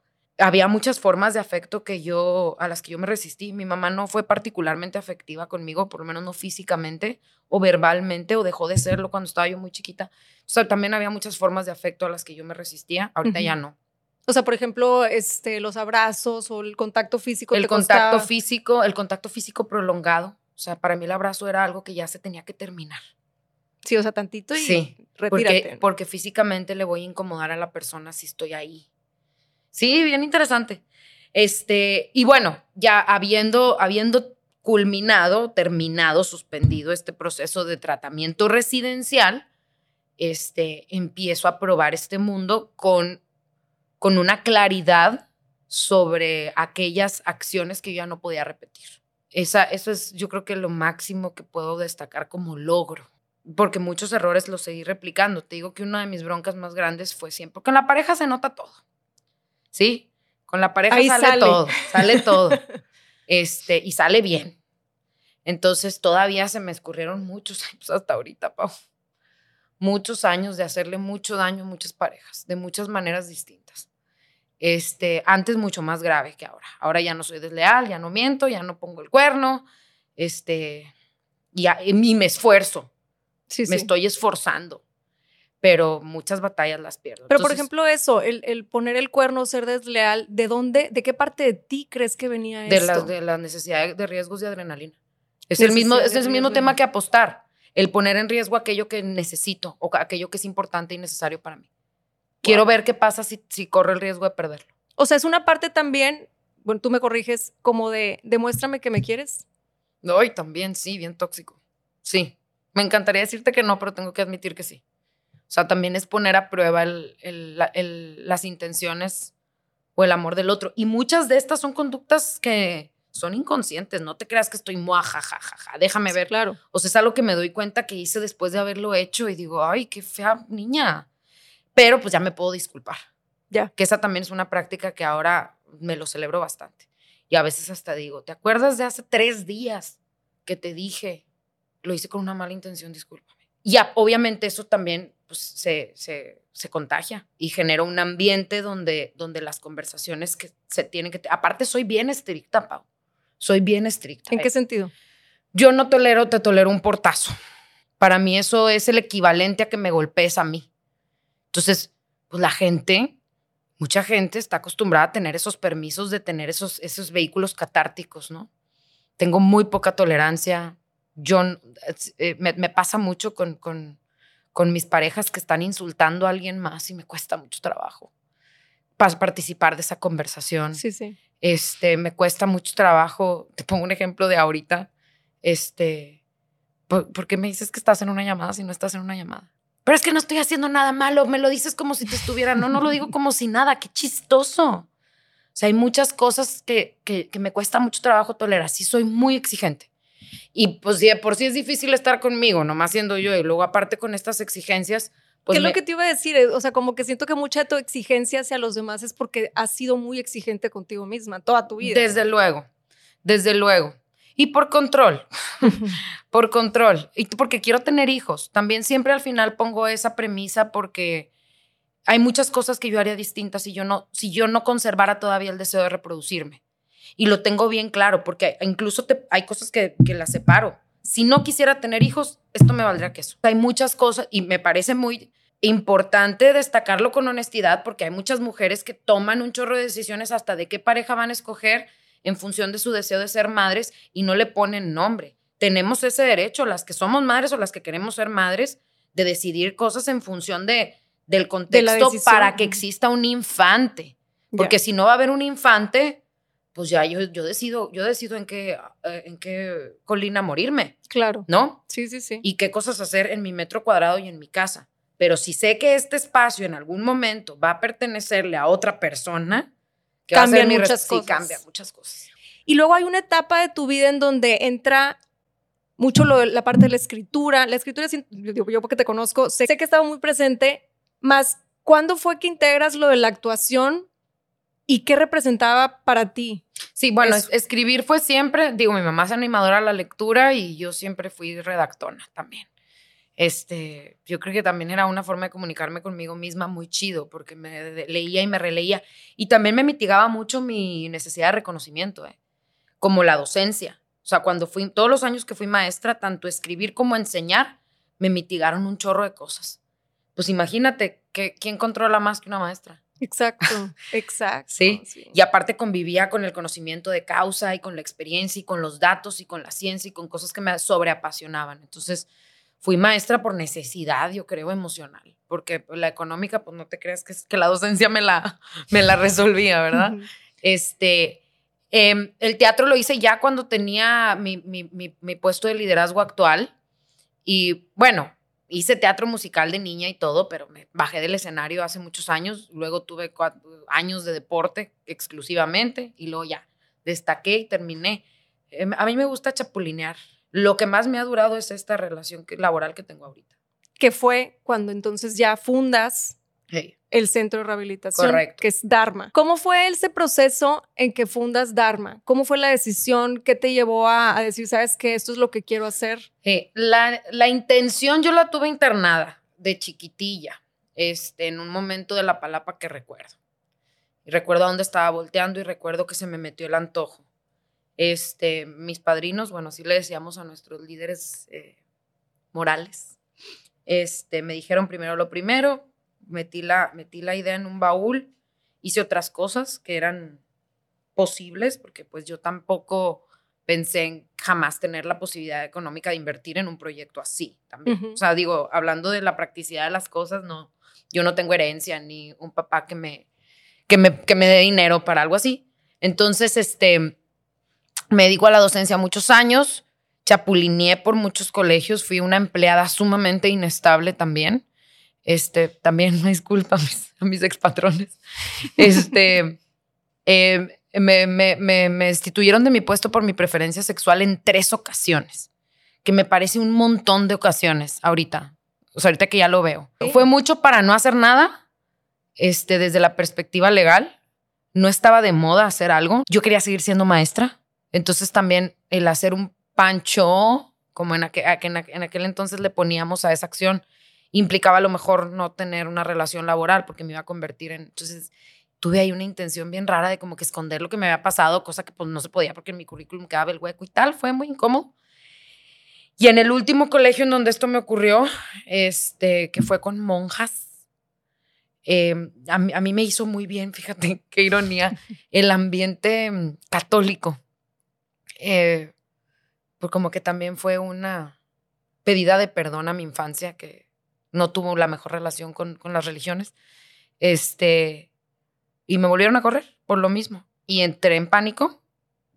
Había muchas formas de afecto que yo, a las que yo me resistí. Mi mamá no fue particularmente afectiva conmigo, por lo menos no físicamente o verbalmente, o dejó de serlo cuando estaba yo muy chiquita. O sea, también había muchas formas de afecto a las que yo me resistía. Ahorita ya no. O sea, por ejemplo, este, los abrazos o el contacto físico. El contacto físico, el contacto físico prolongado. O sea, para mí el abrazo era algo que ya se tenía que terminar. Sí, o sea, tantito y sí, retírate. Porque, físicamente le voy a incomodar a la persona si estoy ahí. Sí, bien interesante. Este, y bueno, ya habiendo, habiendo culminado, terminado, suspendido este proceso de tratamiento residencial, este, empiezo a probar este mundo con con una claridad sobre aquellas acciones que yo ya no podía repetir. Esa, eso es yo creo que lo máximo que puedo destacar como logro, porque muchos errores los seguí replicando. Te digo que una de mis broncas más grandes fue siempre, porque en la pareja se nota todo, ¿sí? Con la pareja sale, todo, sale todo, este, y sale bien. Entonces todavía se me escurrieron muchos años hasta ahorita, Pau. Muchos años de hacerle mucho daño a muchas parejas, de muchas maneras distintas. Este, antes mucho más grave que ahora. Ahora ya no soy desleal, ya no miento, ya no pongo el cuerno, este, ya, y me esfuerzo. Sí, me estoy esforzando, pero muchas batallas las pierdo. Pero por ejemplo eso, el, poner el cuerno, ser desleal, ¿de dónde, de qué parte de ti crees que venía de esto? de la necesidad de riesgos de adrenalina. Es el mismo, es el mismo tema que apostar, el poner en riesgo aquello que necesito o aquello que es importante y necesario para mí. Quiero ver qué pasa si, si corre el riesgo de perderlo. O sea, es una parte también, bueno, tú me corriges, como de demuéstrame que me quieres. No, y también sí, bien tóxico. Sí. Me encantaría decirte que no, pero tengo que admitir que sí. O sea, también es poner a prueba el, las intenciones o el amor del otro. Y muchas de estas son conductas que son inconscientes. No te creas que estoy muajajajaja. Déjame ver. Claro. O sea, es algo que me doy cuenta que hice después de haberlo hecho y digo, ay, qué fea niña pero pues ya me puedo disculpar. Ya. Que esa también es una práctica que ahora me lo celebro bastante. Y a veces hasta digo, ¿te acuerdas de hace tres días que te dije? Lo hice con una mala intención, discúlpame. Y obviamente eso también pues, se, se, se, contagia y genera un ambiente donde, donde las conversaciones que se tienen que... Aparte, soy bien estricta, Pau. Soy bien estricta. ¿En qué sentido? Yo no tolero, te tolero un portazo. Para mí eso es el equivalente a que me golpees a mí. Entonces, pues la gente, mucha gente está acostumbrada a tener esos permisos de tener esos, esos vehículos catárticos, ¿no? Tengo muy poca tolerancia. Yo, eh, me, pasa mucho con, con, con mis parejas que están insultando a alguien más y me cuesta mucho trabajo para participar de esa conversación. Sí, sí. Este, me cuesta mucho trabajo. Te pongo un ejemplo de ahorita. Este, ¿por, qué me dices que estás en una llamada si no estás en una llamada? pero es que no estoy haciendo nada malo, me lo dices como si te estuviera, no, no lo digo como si nada, qué chistoso. O sea, hay muchas cosas que, que, me cuesta mucho trabajo tolerar, sí soy muy exigente. Y pues si por sí es difícil estar conmigo, nomás siendo yo, y luego aparte con estas exigencias, pues... ¿Qué es lo que te iba a decir? O sea, como que siento que mucha de tu exigencia hacia los demás es porque has sido muy exigente contigo misma toda tu vida. Desde luego, desde luego. Y por control, por control. Y porque quiero tener hijos. También siempre al final pongo esa premisa porque hay muchas cosas que yo haría distintas si yo no, si yo no conservara todavía el deseo de reproducirme. Y lo tengo bien claro porque incluso hay cosas que, que las separo. Si no quisiera tener hijos, esto me valdría queso. Hay muchas cosas y me parece muy importante destacarlo con honestidad porque hay muchas mujeres que toman un chorro de decisiones hasta de qué pareja van a escoger en función de su deseo de ser madres y no le ponen nombre. Tenemos ese derecho, las que somos madres o las que queremos ser madres, de decidir cosas en función de, del contexto para que exista un infante. Porque si no va a haber un infante, pues ya yo, yo decido, yo decido en qué, eh, en qué colina morirme, Claro. ¿no? Sí, sí, sí. Y qué cosas hacer en mi metro cuadrado y en mi casa. Pero si sé que este espacio en algún momento va a pertenecerle a otra persona, que va a Cambian mi res- muchas sí, cosas. cambia muchas cosas. Y luego hay una etapa de tu vida en donde entra mucho lo la parte de la escritura. La escritura, yo, yo porque te conozco, sé, sé que estaba muy presente, más ¿cuándo fue que integras lo de la actuación y qué representaba para ti? Sí, bueno, Eso. escribir fue siempre, digo, mi mamá es animadora a la lectura y yo siempre fui redactona también. Este, yo creo que también era una forma de comunicarme conmigo misma muy chido, porque me leía y me releía. Y también me mitigaba mucho mi necesidad de reconocimiento, ¿eh? como la docencia. O sea, cuando fui, todos los años que fui maestra, tanto escribir como enseñar, me mitigaron un chorro de cosas. Pues imagínate, que, ¿quién controla más que una maestra? Exacto, exacto. Sí, Y aparte convivía con el conocimiento de causa y con la experiencia y con los datos y con la ciencia y con cosas que me sobreapasionaban. Entonces, fui maestra por necesidad, yo creo, emocional. Porque pues, la económica, pues no te creas que, que la docencia me la, me la resolvía, ¿verdad? Este, em, el teatro lo hice ya cuando tenía mi, mi- mi- mi puesto de liderazgo actual. Y bueno, hice teatro musical de niña y todo, pero me bajé del escenario hace muchos años. Luego tuve cuatro años de deporte exclusivamente y luego ya destaqué y terminé. Em, a mí me gusta chapulinear. Lo que más me ha durado es esta relación que- laboral que tengo ahorita. Que fue cuando entonces ya fundas el centro de rehabilitación, Correcto. que es Dharma. ¿Cómo fue ese proceso en que fundas Dharma? ¿Cómo fue la decisión que te llevó a, a decir, sabes que esto es lo que quiero hacer? Eh, la, la intención yo la tuve internada de chiquitilla, este, en un momento de la palapa que recuerdo. Y recuerdo a dónde estaba volteando y recuerdo que se me metió el antojo. Este, mis padrinos, bueno, así le decíamos a nuestros líderes eh, morales, este, me dijeron primero lo primero, metí la, metí la idea en un baúl, hice otras cosas que eran posibles, porque pues yo tampoco pensé en jamás tener la posibilidad económica de invertir en un proyecto así también. Ujú. O sea, digo, hablando de la practicidad de las cosas, no, yo no tengo herencia ni un papá que me, que me, que me dé dinero para algo así. Entonces, este, me dedico a la docencia muchos años, chapulineé por muchos colegios, fui una empleada sumamente inestable también. Este, también me disculpa a mis, a mis expatrones. Este, eh, me, me, me, me destituyeron de mi puesto por mi preferencia sexual en tres ocasiones, que me parece un montón de ocasiones ahorita. O sea, ahorita que ya lo veo. Sí. Fue mucho para no hacer nada, este, desde la perspectiva legal. No estaba de moda hacer algo. Yo quería seguir siendo maestra. Entonces también el hacer un pancho, como en aquel, en aquel- en aquel entonces le poníamos a esa acción, implicaba a lo mejor no tener una relación laboral porque me iba a convertir en... Entonces tuve ahí una intención bien rara de como que esconder lo que me había pasado, cosa que pues no se podía porque en mi currículum quedaba el hueco y tal, fue muy incómodo. Y en el último colegio en donde esto me ocurrió, este, que fue con monjas, a, mí, a mí me hizo muy bien, fíjate qué ironía, el ambiente mm, católico. Eh, pues como que también fue una pedida de perdón a mi infancia, que no tuvo la mejor relación con, con las religiones. Este, y me volvieron a correr por lo mismo. Y entré en pánico,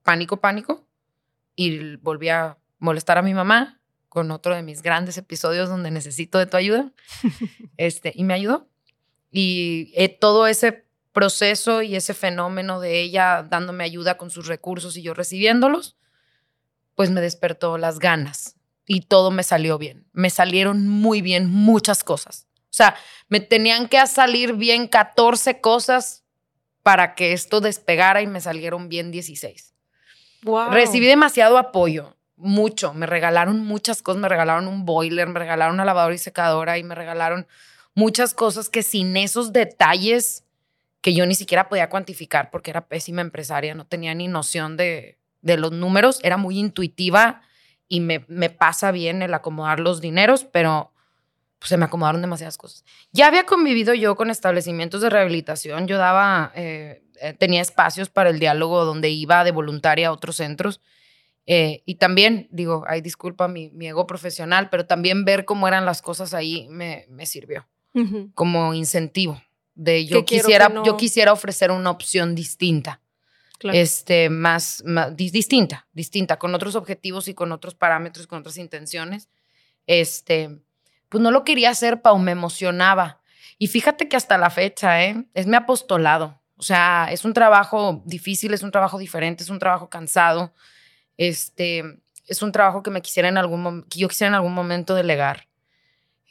pánico, pánico, y volví a molestar a mi mamá con otro de mis grandes episodios donde necesito de tu ayuda. Este, y me ayudó. Y eh, todo ese proceso y ese fenómeno de ella dándome ayuda con sus recursos y yo recibiéndolos, pues me despertó las ganas y todo me salió bien. Me salieron muy bien muchas cosas. O sea, me tenían que salir bien 14 cosas para que esto despegara y me salieron bien 16. Wow. Recibí demasiado apoyo, mucho. Me regalaron muchas cosas, me regalaron un boiler, me regalaron una lavadora y secadora y me regalaron muchas cosas que sin esos detalles que yo ni siquiera podía cuantificar porque era pésima empresaria, no tenía ni noción de, de los números, era muy intuitiva y me, me pasa bien el acomodar los dineros, pero pues, se me acomodaron demasiadas cosas. Ya había convivido yo con establecimientos de rehabilitación, yo daba, eh, eh, tenía espacios para el diálogo donde iba de voluntaria a otros centros. eh, y también, digo, ay, disculpa mi, mi ego profesional, pero también ver cómo eran las cosas ahí me, me sirvió como incentivo de yo Que quisiera no- yo quisiera ofrecer una opción distinta este, más, distinta, distinta, con otros objetivos y con otros parámetros, con otras intenciones. Este, pues no lo quería hacer, Pau, me emocionaba. Y fíjate que hasta la fecha, ¿eh? es mi apostolado. O sea, es un trabajo difícil, es un trabajo diferente, es un trabajo cansado. Este, es un trabajo que me quisiera en algún que yo quisiera en algún momento delegar,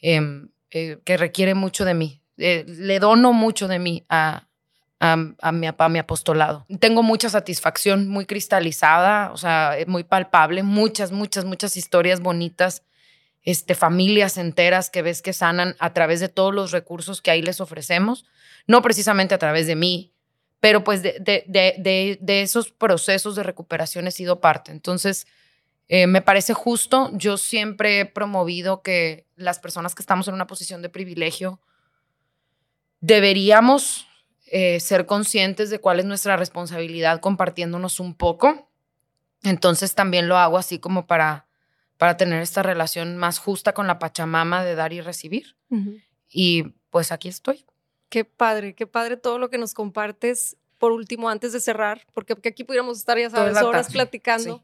em, eh, que requiere mucho de mí. Eh, le dono mucho de mí a, a, mi, a apostolado. Tengo mucha satisfacción, muy cristalizada, o sea, muy palpable, muchas, muchas, muchas historias bonitas, este, familias enteras que ves que sanan a través de todos los recursos que ahí les ofrecemos, no precisamente a través de mí, pero pues de, de, de, de esos procesos de recuperación he sido parte. Entonces, eh, me parece justo. Yo siempre he promovido que las personas que estamos en una posición de privilegio deberíamos eh, ser conscientes de cuál es nuestra responsabilidad compartiéndonos un poco. Entonces también lo hago así como para, para tener esta relación más justa con la Pachamama de dar y recibir. Y pues aquí estoy. Qué padre, qué padre todo lo que nos compartes. Por último, antes de cerrar, porque, aquí pudiéramos estar, ya sabes, horas platicando.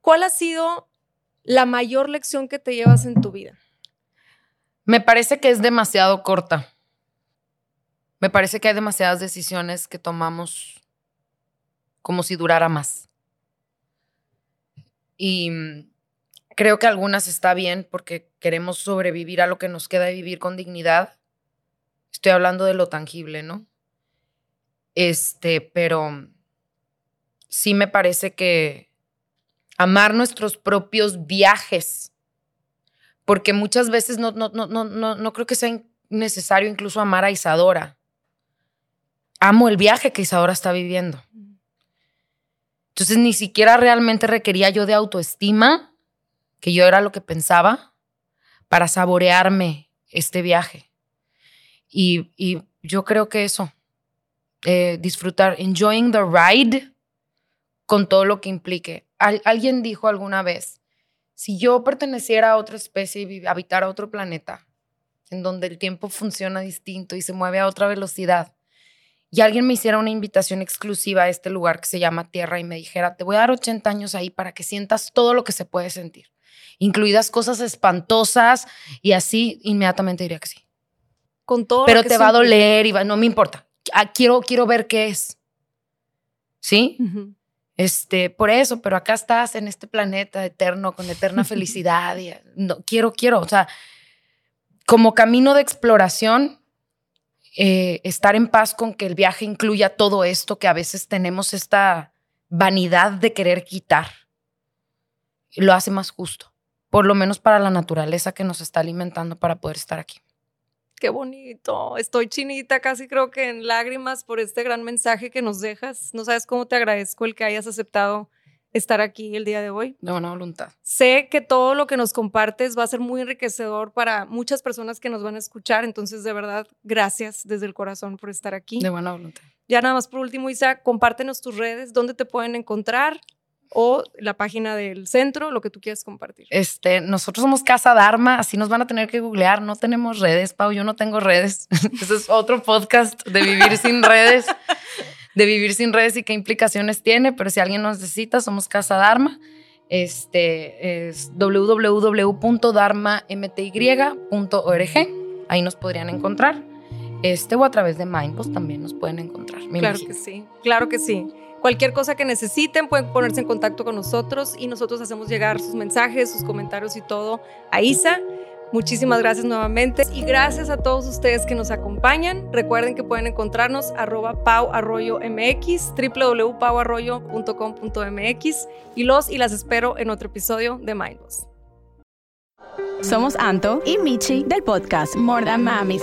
¿Cuál ha sido la mayor lección que te llevas en tu vida? Me parece que es demasiado corta. Me parece que hay demasiadas decisiones que tomamos como si durara más. Y mm, creo que algunas está bien porque queremos sobrevivir a lo que nos queda y vivir con dignidad. Estoy hablando de lo tangible, ¿no? Este, pero sí me parece que amar nuestros propios viajes, porque muchas veces no, no, no, no, no creo que sea necesario incluso amar a Isadora. Amo el viaje que Isadora está viviendo. Entonces ni siquiera realmente requería yo de autoestima, que yo era lo que pensaba, para saborearme este viaje. Y, yo creo que eso, eh, disfrutar, enjoying the ride con todo lo que implique alguien dijo alguna vez, si yo perteneciera a otra especie y habitara otro planeta, en donde el tiempo funciona distinto y se mueve a otra velocidad, y alguien me hiciera una invitación exclusiva a este lugar que se llama Tierra y me dijera, te voy a dar 80 años ahí para que sientas todo lo que se puede sentir, incluidas cosas espantosas y así, inmediatamente diría que sí. Con todo. Pero te va a doler y no me importa. Ah, quiero, quiero ver qué es. ¿Sí? Este, por eso, pero acá estás en este planeta eterno, con eterna felicidad. Y, no, quiero, quiero, o sea, como camino de exploración, eh, estar en paz con que el viaje incluya todo esto que a veces tenemos esta vanidad de querer quitar, lo hace más justo, por lo menos para la naturaleza que nos está alimentando para poder estar aquí. Qué bonito. Estoy chinita, casi creo que en lágrimas por este gran mensaje que nos dejas. No sabes cómo te agradezco el que hayas aceptado estar aquí el día de hoy. De buena voluntad. Sé que todo lo que nos compartes va a ser muy enriquecedor para muchas personas que nos van a escuchar. Entonces, de verdad, gracias desde el corazón por estar aquí. De buena voluntad. Ya nada más por último, Isa, compártenos tus redes, dónde te pueden encontrar o la página del centro, lo que tú quieras compartir. Este, nosotros somos Casa Dharma, así nos van a tener que googlear. No tenemos redes, Pau, yo no tengo redes. Ese es otro podcast de vivir sin redes, de vivir sin redes y qué implicaciones tiene, pero si alguien nos necesita, somos Casa Dharma. Este es www.dharmamty.org. Ahí nos podrían encontrar. Este o a través de Mindpost también nos pueden encontrar. claro que sí, claro que sí. Cualquier cosa que necesiten pueden ponerse en contacto con nosotros y nosotros hacemos llegar sus mensajes, sus comentarios y todo a Isa. Muchísimas gracias nuevamente y gracias a todos ustedes que nos acompañan. Recuerden que pueden encontrarnos arroba pauarroyomx, www.pauarroyo.com.mx y los y las espero en otro episodio de Mindboss. Somos Anto y Michi del podcast More Than Mamis.